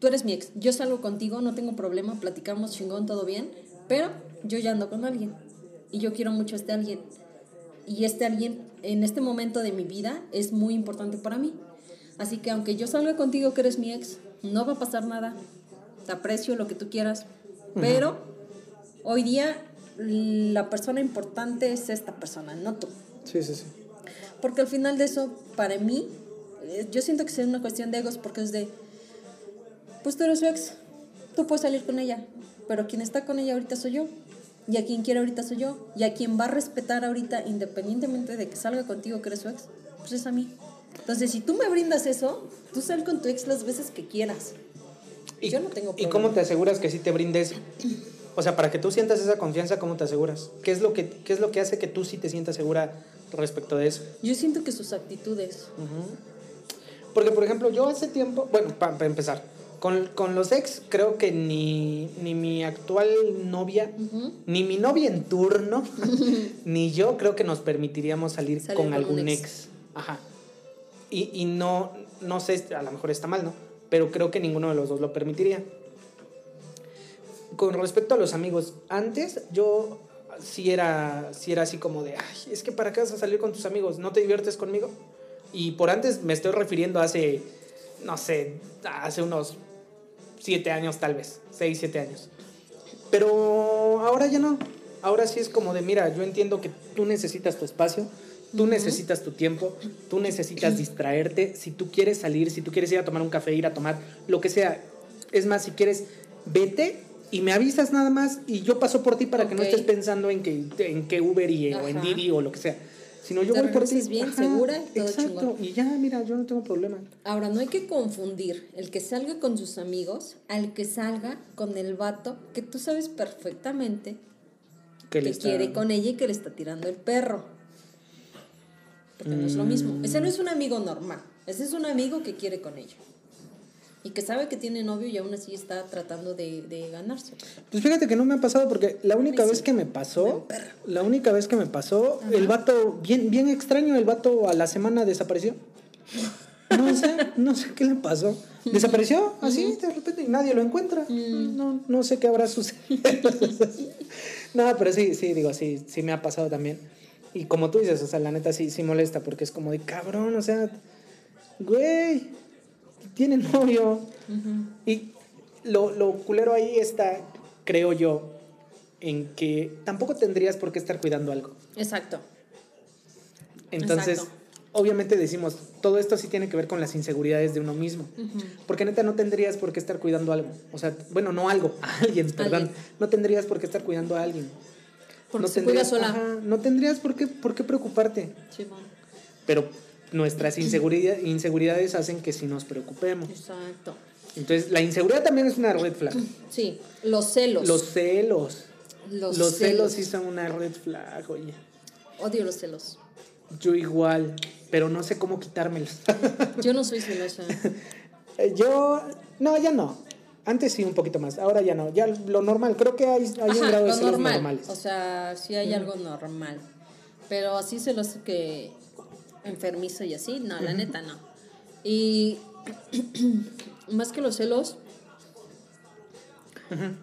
tú eres mi ex, yo salgo contigo, no tengo problema, platicamos chingón, todo bien, pero yo ya ando con alguien y yo quiero mucho a este alguien. Y este alguien en este momento de mi vida es muy importante para mí. Así que aunque yo salga contigo que eres mi ex, no va a pasar nada. Te aprecio lo que tú quieras, pero hoy día la persona importante es esta persona, no tú. Sí, sí, sí. Porque al final de eso, para mí, yo siento que es una cuestión de egos porque es de, pues tú eres su ex, tú puedes salir con ella, pero quien está con ella ahorita soy yo. Y a quien quiere ahorita soy yo. Y a quien va a respetar ahorita, independientemente de que salga contigo que eres su ex, pues es a mí. Entonces, si tú me brindas eso, tú sal con tu ex las veces que quieras. ¿Y, Yo no tengo ¿Y problema. cómo te aseguras que sí te brindes? O sea, para que tú sientas esa confianza, ¿cómo te aseguras? ¿Qué es lo que, qué es lo que hace que tú sí te sientas segura respecto de eso? Yo siento que sus actitudes, Porque, por ejemplo, yo hace tiempo, bueno, para empezar, con, con los ex, creo que ni, ni mi actual novia, ni mi novia en turno, ni yo creo que nos permitiríamos salir, Salir con con algún ex. Ajá. Y, y no, no sé, a lo mejor está mal, ¿no? Pero creo que ninguno de los dos lo permitiría. Con respecto a los amigos, antes yo sí era, sí era así como de, ay, es que para qué vas a salir con tus amigos, ¿no te diviertes conmigo? Y por antes me estoy refiriendo hace, no sé, hace unos siete años tal vez, seis, siete años. Pero ahora ya no. Ahora sí es como de, mira, yo entiendo que tú necesitas tu espacio, tú necesitas tu tiempo, tú necesitas distraerte. Si tú quieres salir, si tú quieres ir a tomar un café, ir a tomar lo que sea. Es más, si quieres, vete y me avisas nada más y yo paso por ti para que no estés pensando en que, en que Uber y, o en. Didi o lo que sea. Sino yo Te voy por ti. bien, segura y todo Exacto. chingón. Y ya, mira, yo no tengo problema. Ahora, no hay que confundir el que salga con sus amigos al que salga con el vato que tú sabes perfectamente Que que, le está- quiere con ella y que le está tirando el perro. Porque no es lo mismo. Ese no es un amigo normal. Ese es un amigo que quiere con ella. Y que sabe que tiene novio y aún así está tratando de, de ganarse. Pues fíjate que no me ha pasado porque la única mí vez sí. que me pasó, la única vez que me pasó, el vato, bien, bien extraño, el vato a la semana desapareció. No sé, no sé qué le pasó. Desapareció así de repente y nadie lo encuentra. No, no sé qué habrá sucedido. no, pero sí, sí, digo, sí, sí me ha pasado también. Y como tú dices, o sea, la neta sí, sí molesta porque es como de cabrón, o sea, güey, tiene novio. Y lo, lo culero ahí está, creo yo, en que tampoco tendrías por qué estar cuidando algo. Exacto. Entonces, Exacto. obviamente decimos, todo esto sí tiene que ver con las inseguridades de uno mismo. Porque neta no tendrías por qué estar cuidando algo. O sea, bueno, no algo, a alguien, perdón. Alguien. No tendrías por qué estar cuidando a alguien. Porque no se cuida tendrías, sola. ajá, no tendrías por qué, por qué preocuparte. Sí, bueno. Pero nuestras inseguridad- inseguridades hacen que sí nos preocupemos. Exacto. Entonces, la inseguridad también es una red flag. Sí, los celos. Los celos. Los Los, celos. celos. sí son una red flag, oye. Odio los celos. Yo igual, pero no sé cómo quitármelos. Yo no soy celosa. Yo, no, ya no. Antes sí un poquito más, ahora ya no. Ya lo normal, creo que hay, hay un grado de lo celos normal. normales. O sea, sí hay algo normal. Pero así celos que enfermizo y así, no, la neta no. Y más que los celos,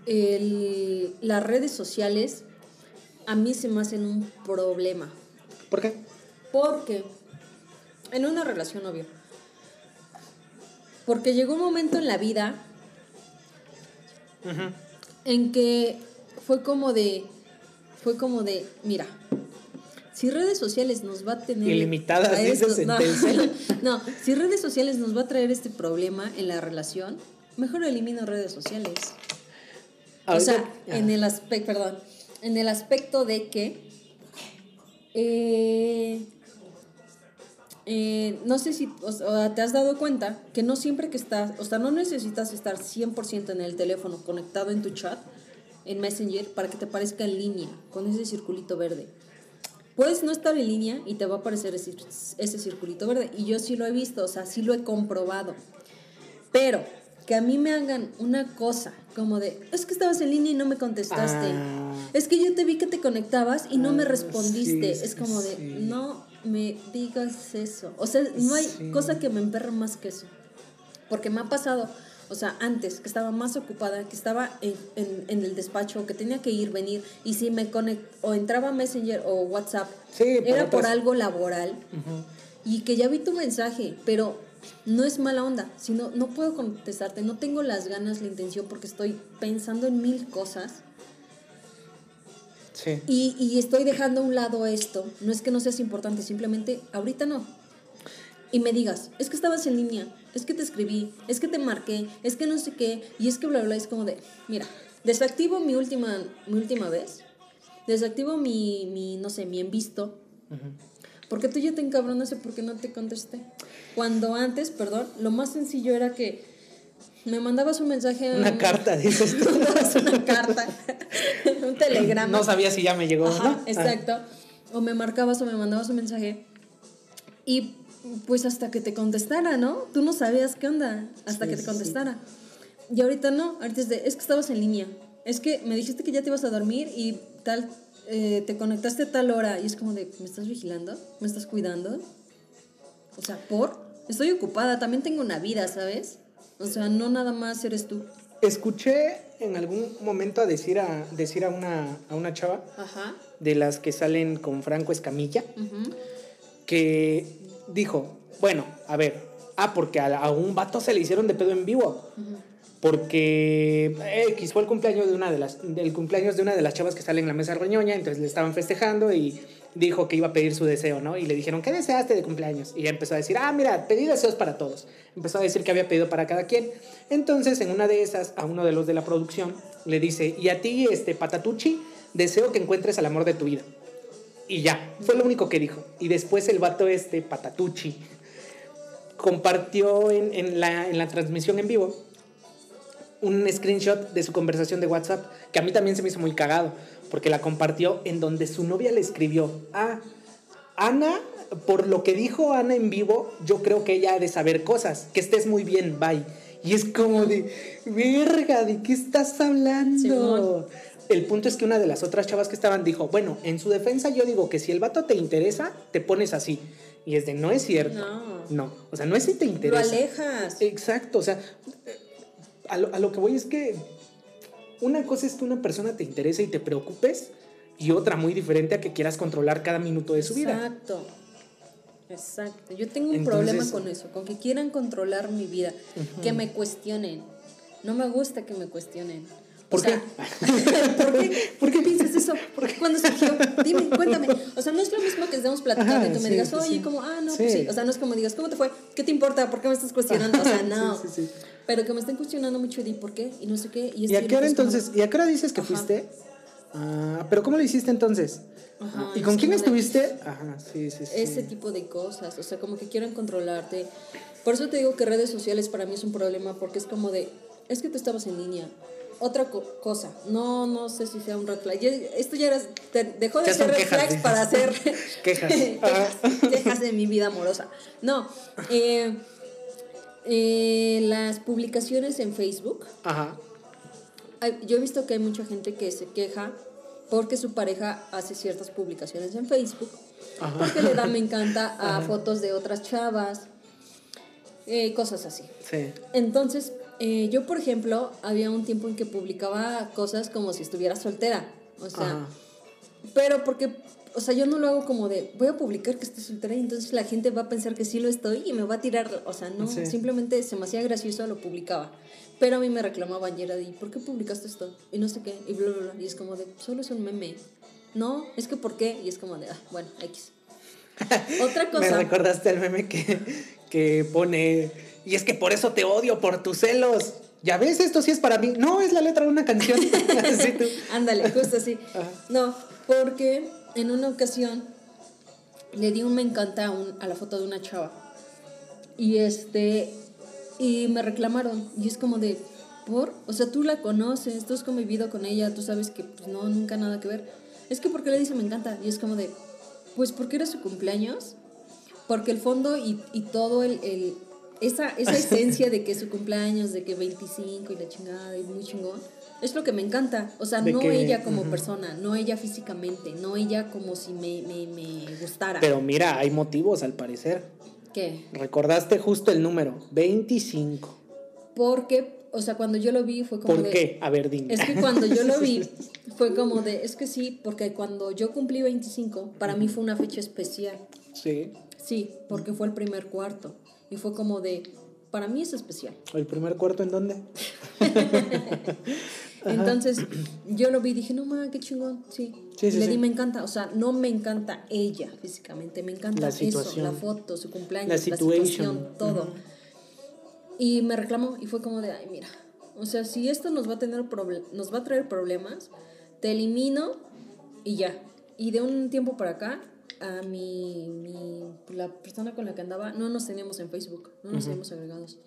el- las redes sociales a mí se me hacen un problema. ¿Por qué? Porque en una relación, obvio, Porque llegó un momento en la vida en que fue como de, fue como de, mira, si redes sociales nos va a tener... Ilimitadas, a esto- no, no, si redes sociales nos va a traer este problema en la relación, mejor elimino redes sociales. O sea, en el aspecto, perdón, en el aspecto de que eh, eh, no sé si o sea, te has dado cuenta que no siempre que estás, o sea, no necesitas estar 100% en el teléfono conectado en tu chat, en Messenger, para que te parezca en línea, con ese circulito verde. Puedes no estar en línea y te va a aparecer ese, ese circulito verde. Y yo sí lo he visto, o sea, sí lo he comprobado. Pero que a mí me hagan una cosa como de, es que estabas en línea y no me contestaste. Ah. Es que yo te vi que te conectabas y no me Ah, respondiste. sí, es como de, no me digas eso. O sea, no hay Sí. cosa que me emperre más que eso. Porque me ha pasado, o sea, antes que estaba más ocupada, que estaba en, en- en el despacho, que tenía que ir, venir, y si me conect o entraba Messenger o WhatsApp, Sí, era por otras- algo laboral, y que ya vi tu mensaje, pero no es mala onda, sino no puedo contestarte, no tengo las ganas, la intención, porque estoy pensando en mil cosas. Sí. Y, y estoy dejando a un lado esto. No es que no seas importante, simplemente ahorita no. Y me digas, es que estabas en línea, es que te escribí, es que te marqué, es que no sé qué, y es que bla, bla, bla. Es como de, mira, desactivo mi última, mi última vez, desactivo mi, mi, no sé, mi envisto, porque tú ya te encabronaste porque no te contesté. Cuando antes, perdón, lo más sencillo era que me mandabas un mensaje. Una un- carta, dices tú. Me mandabas una carta, un telegrama. No sabía si ya me llegó, Ajá, ¿no? Ah. exacto. O me marcabas o me mandabas un mensaje. Y pues hasta que te contestara, ¿no? Tú no sabías qué onda hasta Sí, que te sí, contestara. Y ahorita no, ahorita es de, es que estabas en línea. Es que me dijiste que ya te ibas a dormir y tal, eh, te conectaste a tal hora. Y es como de, ¿me estás vigilando? ¿Me estás cuidando? O sea, ¿por? Estoy ocupada, también tengo una vida, ¿sabes? O sea, no nada más eres tú. Escuché en algún momento a decir a, decir a, una, a una chava Ajá. de las que salen con Franco Escamilla ujú. que dijo, bueno, a ver, ah, porque a, un vato se le hicieron de pedo en vivo. Porque X fue el cumpleaños de una de las cumpleaños de una de las chavas que sale en la mesa roñoña, entonces le estaban festejando y dijo que iba a pedir su deseo, ¿no? Y le dijeron, "¿Qué deseaste de cumpleaños?" Y ya empezó a decir, "Ah, mira, pedí deseos para todos." Empezó a decir que había pedido para cada quien. Entonces, en una de esas a uno de los de la producción le dice, "Y a ti, este Patatucci, deseo que encuentres al amor de tu vida." Y ya, fue lo único que dijo. Y después el vato este, Patatucci, compartió en, en la, en la transmisión en vivo un screenshot de su conversación de WhatsApp, que a mí también se me hizo muy cagado, porque la compartió en donde su novia le escribió, ah, Ana, por lo que dijo Ana en vivo, yo creo que ella ha de saber cosas, que estés muy bien, bye. Y es como de, verga, ¿de qué estás hablando? El punto es que una de las otras chavas que estaban dijo, bueno, en su defensa yo digo que si el vato te interesa, te pones así. Y es de, no es cierto. No. No, o sea, no es si te Lo interesa. alejas. Exacto, o sea, eh, a lo, a lo que voy es que una cosa es que una persona te interese y te preocupes y otra muy diferente a que quieras controlar cada minuto de su vida. Exacto. Exacto. Yo tengo un Entonces- problema con eso, con que quieran controlar mi vida, que me cuestionen. No me gusta que me cuestionen. O ¿Por sea, ¿por qué? ¿Por qué piensas eso? ¿Por qué? ¿Cuándo surgió? Dime, cuéntame. O sea, no es lo mismo que estemos platicando y tú me sí, digas, oye, sí. como, ah, no, pues Sí. O sea, no es como digas, ¿cómo te fue? ¿Qué te importa? ¿Por qué me estás cuestionando? O sea, no. Pero que me estén cuestionando mucho de por qué y no sé qué. Y, ¿Y a qué hora como- entonces? ¿Y a qué hora dices que Ajá. fuiste? Ah, pero ¿cómo lo hiciste entonces? Ajá, ¿Y con quién estuviste? Ajá, sí, sí, sí. ese tipo de cosas, o sea, como que quieren controlarte. Por eso te digo que redes sociales para mí es un problema, porque es como de, es que tú estabas en línea. Otra co- cosa, no no sé si sea un red flag. Esto ya era, dejó de ser red quejas, flags para hacer Quejas. quejas, quejas de mi vida amorosa. No, eh, eh, las publicaciones en Facebook, Ajá. yo he visto que hay mucha gente que se queja porque su pareja hace ciertas publicaciones en Facebook Ajá. porque le da me encanta a fotos de otras chavas, eh, cosas así. Sí. Entonces, eh, yo, por ejemplo, había un tiempo en que publicaba cosas como si estuviera soltera. O sea, Ajá. pero porque o sea, yo no lo hago como de, voy a publicar que estoy soltera y entonces la gente va a pensar que sí lo estoy y me va a tirar, o sea, no, Sí. simplemente se me hacía gracioso, lo publicaba. Pero a mí me reclamaban y era de, ¿por qué publicaste esto? Y no sé qué, y bla, bla, bla. Y es como de, solo es un meme. No, es que ¿por qué? Y es como de, ah, bueno, X. Otra Me cosa. recordaste al meme que, que pone. Y es que por eso te odio, por tus celos. Ya ves, esto sí es para mí. No, es la letra de una canción. Ándale, justo así. Ajá. No, porque en una ocasión le di un me encanta a, un- a la foto de una chava. Y este. Y me reclamaron. Y es como de. ¿Por? O sea, tú la conoces, tú has convivido con ella, tú sabes que pues, no, nunca nada que ver. Es que ¿por qué le dice me encanta? Y es como de. Pues porque era su cumpleaños. Porque el fondo y, y todo el. el- esa, esa esencia de que es su cumpleaños, de que 25 y la chingada y muy chingón, es lo que me encanta. O sea, De no que- ella como persona, no ella físicamente, no ella como si me, me, me gustara. Pero mira, hay motivos al parecer. ¿Qué? Recordaste justo el número: 25. Porque, o sea, cuando yo lo vi fue como ¿Por de... qué? A ver, dime. Es que cuando yo lo vi fue como de, es que sí, porque cuando yo cumplí 25, para mí fue una fecha especial. Sí. Sí, porque fue el primer cuarto. Y fue como de, para mí es especial. ¿El primer cuarto en dónde? Entonces yo lo vi y dije, no mames, qué chingón, sí. Sí, sí, Le sí. di me encanta, o sea, no me encanta ella físicamente, me encanta La eso, situación. la foto, su cumpleaños, La la, situation. situación, todo. Y me reclamó y fue como de, ay, mira, o sea, si esto nos va a tener proble- nos va a traer problemas, te elimino y ya. Y de un tiempo para acá, a mi, mi- la persona con la que andaba, no nos teníamos en Facebook, no nos teníamos agregados.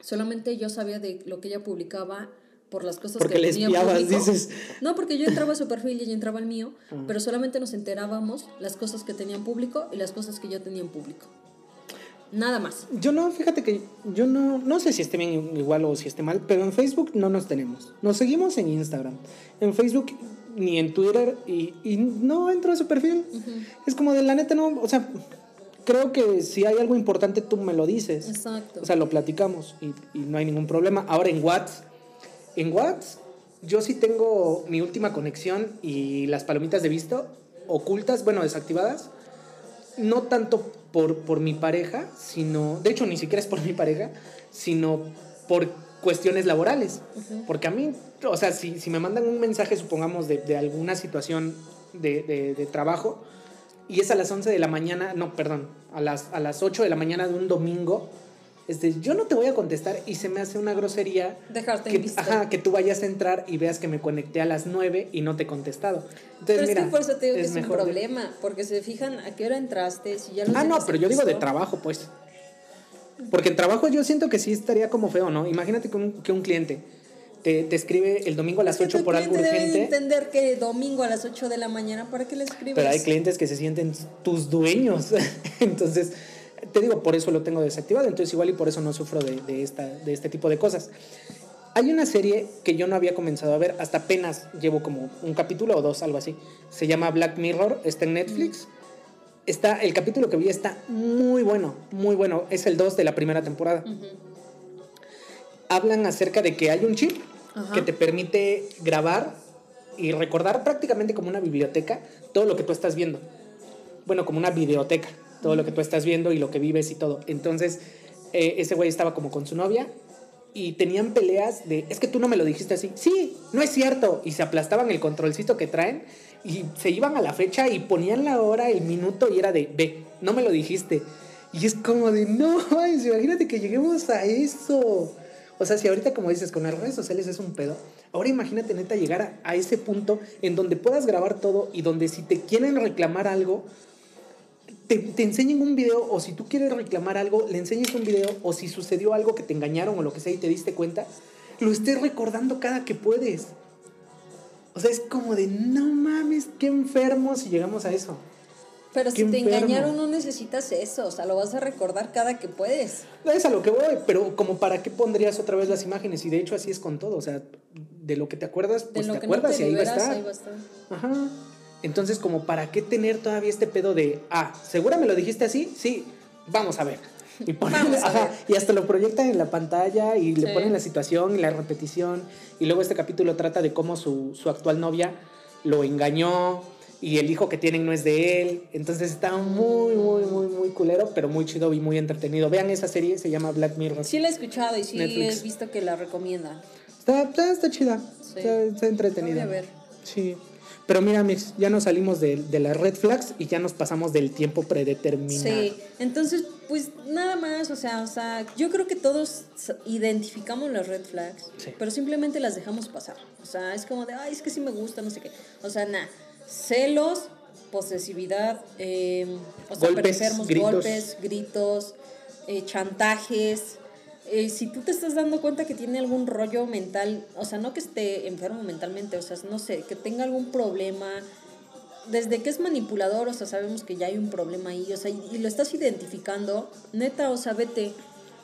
Solamente yo sabía de lo que ella publicaba por las cosas Porque que le espiabas, dices. No, porque yo entraba a su perfil y ella entraba al mío, Ah. pero solamente nos enterábamos las cosas que tenía en público y las cosas que yo tenía en público. Nada más. Yo no, fíjate que yo no, no sé si esté bien igual o si esté mal, pero en Facebook no nos tenemos. Nos seguimos en Instagram. En Facebook ni en Twitter y, y no entro a su perfil. Es como de la neta no, o sea, creo que si hay algo importante tú me lo dices. Exacto. O sea, lo platicamos y, y no hay ningún problema. Ahora en WhatsApp, en WhatsApp yo sí tengo mi última conexión y las palomitas de visto ocultas, bueno, desactivadas. No tanto por, por mi pareja, sino, de hecho ni siquiera es por mi pareja, sino por cuestiones laborales. Porque a mí, o sea, si, si me mandan un mensaje, supongamos, de, de alguna situación de, de- de trabajo, y es a las 11 de la mañana, no, perdón, a las, a las 8 de la mañana de un domingo, este, yo no te voy a contestar y se me hace una grosería Dejarte que, ajá, que tú vayas a entrar y veas que me conecté a las 9 y no te he contestado. Entonces, pero es mira, que por eso te digo que es, un problema, porque se fijan a qué hora entraste, si ya Ah, no, pero yo digo de trabajo, pues. Porque en trabajo yo siento que sí estaría como feo, ¿no? Imagínate que un, que un cliente te, te escribe el domingo a las Es que 8 tu por algo cliente debe de urgente. entender que domingo a las 8 de la mañana, ¿para qué le escribes? Pero hay clientes que se sienten tus dueños. Entonces, te digo, por eso lo tengo desactivado. Entonces, igual y por eso no sufro de, de esta, de este tipo de cosas. Hay una serie que yo no había comenzado a ver, hasta apenas llevo como un capítulo o dos, algo así. Se llama Black Mirror, está en Netflix. Está, el capítulo que vi está muy bueno, muy bueno. Es el 2 de la primera temporada. Hablan acerca de que hay un chip que te permite grabar y recordar prácticamente como una biblioteca todo lo que tú estás viendo. Bueno, como una videoteca, todo lo que tú estás viendo y lo que vives y todo. Entonces, eh, ese güey estaba como con su novia y tenían peleas de, es que tú no me lo dijiste así. Sí, no es cierto. Y se aplastaban el controlcito que traen y se iban a la fecha y ponían la hora, el minuto y era de, ve, no me lo dijiste. Y es como de, no, imagínate que lleguemos a eso. O sea, si ahorita, como dices, con las redes sociales es un pedo, ahora imagínate neta llegar a, a ese punto en donde puedas grabar todo y donde si te quieren reclamar algo, te, te enseñen un video o si tú quieres reclamar algo, le enseñes un video o si sucedió algo que te engañaron o lo que sea y te diste cuenta, lo estés recordando cada que puedes. O sea, es como de, no mames, qué enfermo si llegamos a eso. Pero si te enfermo. engañaron no necesitas eso, o sea, lo vas a recordar cada que puedes. Es a lo que voy, pero como para qué pondrías otra vez las imágenes y de hecho así es con todo, o sea, de lo que te acuerdas, De pues lo te que no acuerdas te y ahí va a estar. ahí va a estar. Ajá. Entonces, como para qué tener todavía este pedo de, ah, ¿segura me lo dijiste así? Sí, vamos a ver. Y, ponen- ajá, y hasta lo proyectan en la pantalla y le Sí. ponen la situación y la repetición. Y luego este capítulo trata de cómo su, su actual novia lo engañó y el hijo que tienen no es de él. Entonces está muy, muy, muy, muy culero, pero muy chido y muy entretenido. Vean esa serie, se llama Black Mirror. Sí la he escuchado y sí Netflix. he visto que la recomiendan. Está, está, está chida, Sí. está, está entretenida. Voy a ver. Sí. Pero mira, Mix, ya nos salimos de, de las red flags y ya nos pasamos del tiempo predeterminado. Sí, entonces, pues nada más, o sea, o sea, yo creo que todos identificamos las red flags, Sí. pero simplemente las dejamos pasar. O sea, es como de, ay, es que sí me gusta, no sé qué. O sea, nada, celos, posesividad, eh, o sea, Golpes, enfermos, gritos. golpes, gritos, eh, chantajes. Eh, si tú te estás dando cuenta que tiene algún rollo mental, o sea, no que esté enfermo mentalmente, o sea, no sé, que tenga algún problema, desde que es manipulador, o sea, sabemos que ya hay un problema ahí, o sea, y, lo estás identificando, neta, o sea, vete.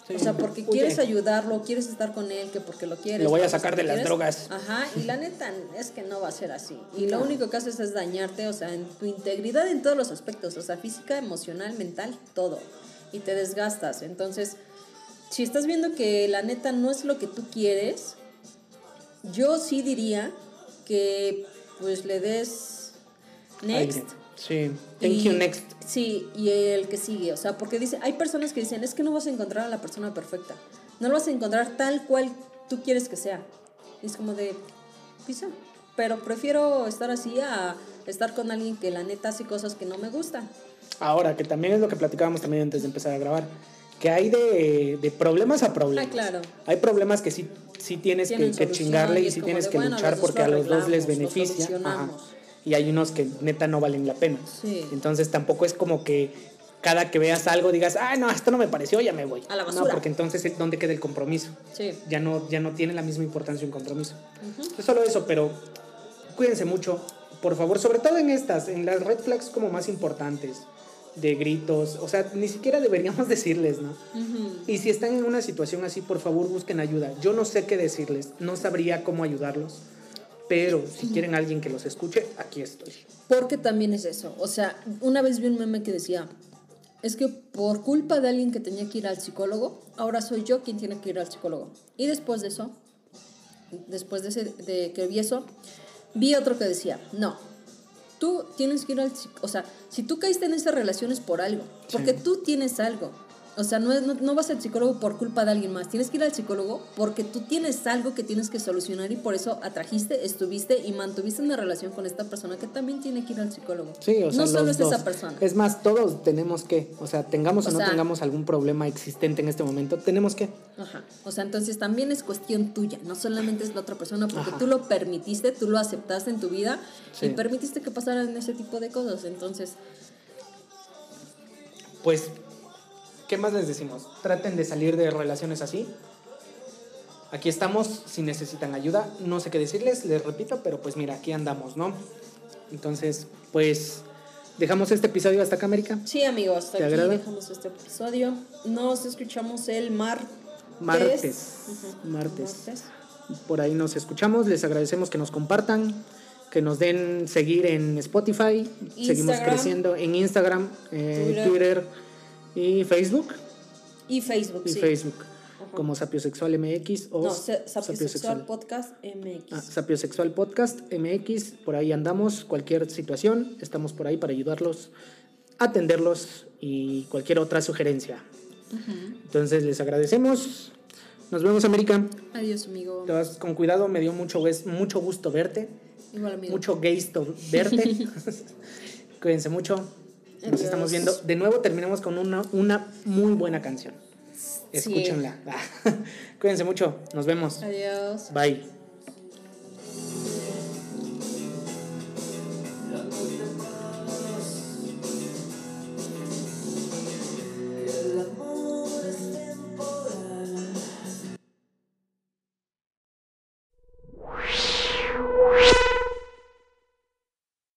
Sí. O sea, porque quieres ayudarlo, quieres estar con él, que porque lo quieres. Lo voy a o sea, sacar de las quieres- drogas. Ajá, y la neta es que no va a ser así. Y lo No. único que haces es dañarte, o sea, en tu integridad en todos los aspectos, o sea, física, emocional, mental, todo. Y te desgastas. Entonces, si estás viendo que la neta no es lo que tú quieres, yo sí diría que pues le des next. Sí. Thank y- you, next. Sí, y el que sigue, o sea, porque dice, hay personas que dicen, es que no vas a encontrar a la persona perfecta, no lo vas a encontrar tal cual tú quieres que sea. Y es como de, pisa, pero prefiero estar así a estar con alguien que la neta hace cosas que no me gustan. Ahora, que también es lo que platicábamos también antes de empezar a grabar, que hay de, de problemas a problemas. Ah, claro. Hay problemas que sí, sí tienes que, chingarle y sí tienes de, que bueno, luchar dos porque a lo los dos les beneficia. Ajá. Y hay unos que neta no valen la pena. Sí. Entonces tampoco es como que cada que veas algo digas, ah, no, esto no me pareció, ya me voy. A la No, porque entonces, ¿dónde queda el compromiso? Sí. Ya no, ya no tiene la misma importancia un compromiso. Es solo eso, pero cuídense mucho, por favor, sobre todo en estas, en las red flags como más importantes, de gritos, o sea, ni siquiera deberíamos decirles, ¿no? Y si están en una situación así, por favor, busquen ayuda. Yo no sé qué decirles, no sabría cómo ayudarlos, pero si quieren alguien que los escuche, aquí estoy. Porque también es eso. O sea, una vez vi un meme que decía, es que por culpa de alguien que tenía que ir al psicólogo, ahora soy yo quien tiene que ir al psicólogo. Y después de eso, después de, ese- de que vi eso, vi otro que decía, no, tú tienes que ir al. O sea, si tú caíste en esas relaciones por algo, porque Sí. tú tienes algo. O sea, no, es- no, no vas al psicólogo por culpa de alguien más. Tienes que ir al psicólogo porque tú tienes algo que tienes que solucionar y por eso atrajiste, estuviste y mantuviste una relación con esta persona que también tiene que ir al psicólogo. Sí, o sea, no solo es dos. esa persona. Es más, todos tenemos que, o sea, tengamos o, O no sea- tengamos algún problema existente en este momento, tenemos que. Ajá. O sea, entonces también es cuestión tuya, no solamente es la otra persona, porque Ajá. tú lo permitiste, tú lo aceptaste en tu vida Sí. y permitiste que pasaran ese tipo de cosas. Entonces, Pues, ¿qué más les decimos? Traten de salir de relaciones así. Aquí estamos si necesitan ayuda. No sé qué decirles, les repito, pero pues mira, aquí andamos, ¿no? Entonces, pues, dejamos este episodio hasta acá, América. sí, amigos, hasta ¿Te aquí agrada? dejamos este episodio. Nos escuchamos el martes. Martes. Ujú, Martes. martes. Por ahí nos escuchamos. Les agradecemos que nos compartan, que nos den seguir en Spotify. Seguimos Instagram. creciendo en Instagram, eh, Twitter. Twitter. Y Facebook. Y Facebook, Y sí. Facebook. Como Sapiosexual MX o No, se- Sapiosexual. Sapiosexual Podcast MX. Ah, Sapiosexual Podcast MX. Por ahí andamos. Cualquier situación, estamos por ahí para ayudarlos, atenderlos y cualquier otra sugerencia. Entonces les agradecemos. Nos vemos, América. Adiós, amigo. Te vas con cuidado, me dio mucho, mucho gusto verte. Igual, amigo. Mucho gusto verte. Cuídense mucho. Nos estamos viendo. De nuevo terminamos con una, una muy buena canción. Sí. Escúchenla. Cuídense mucho. Nos vemos. Adiós. Bye.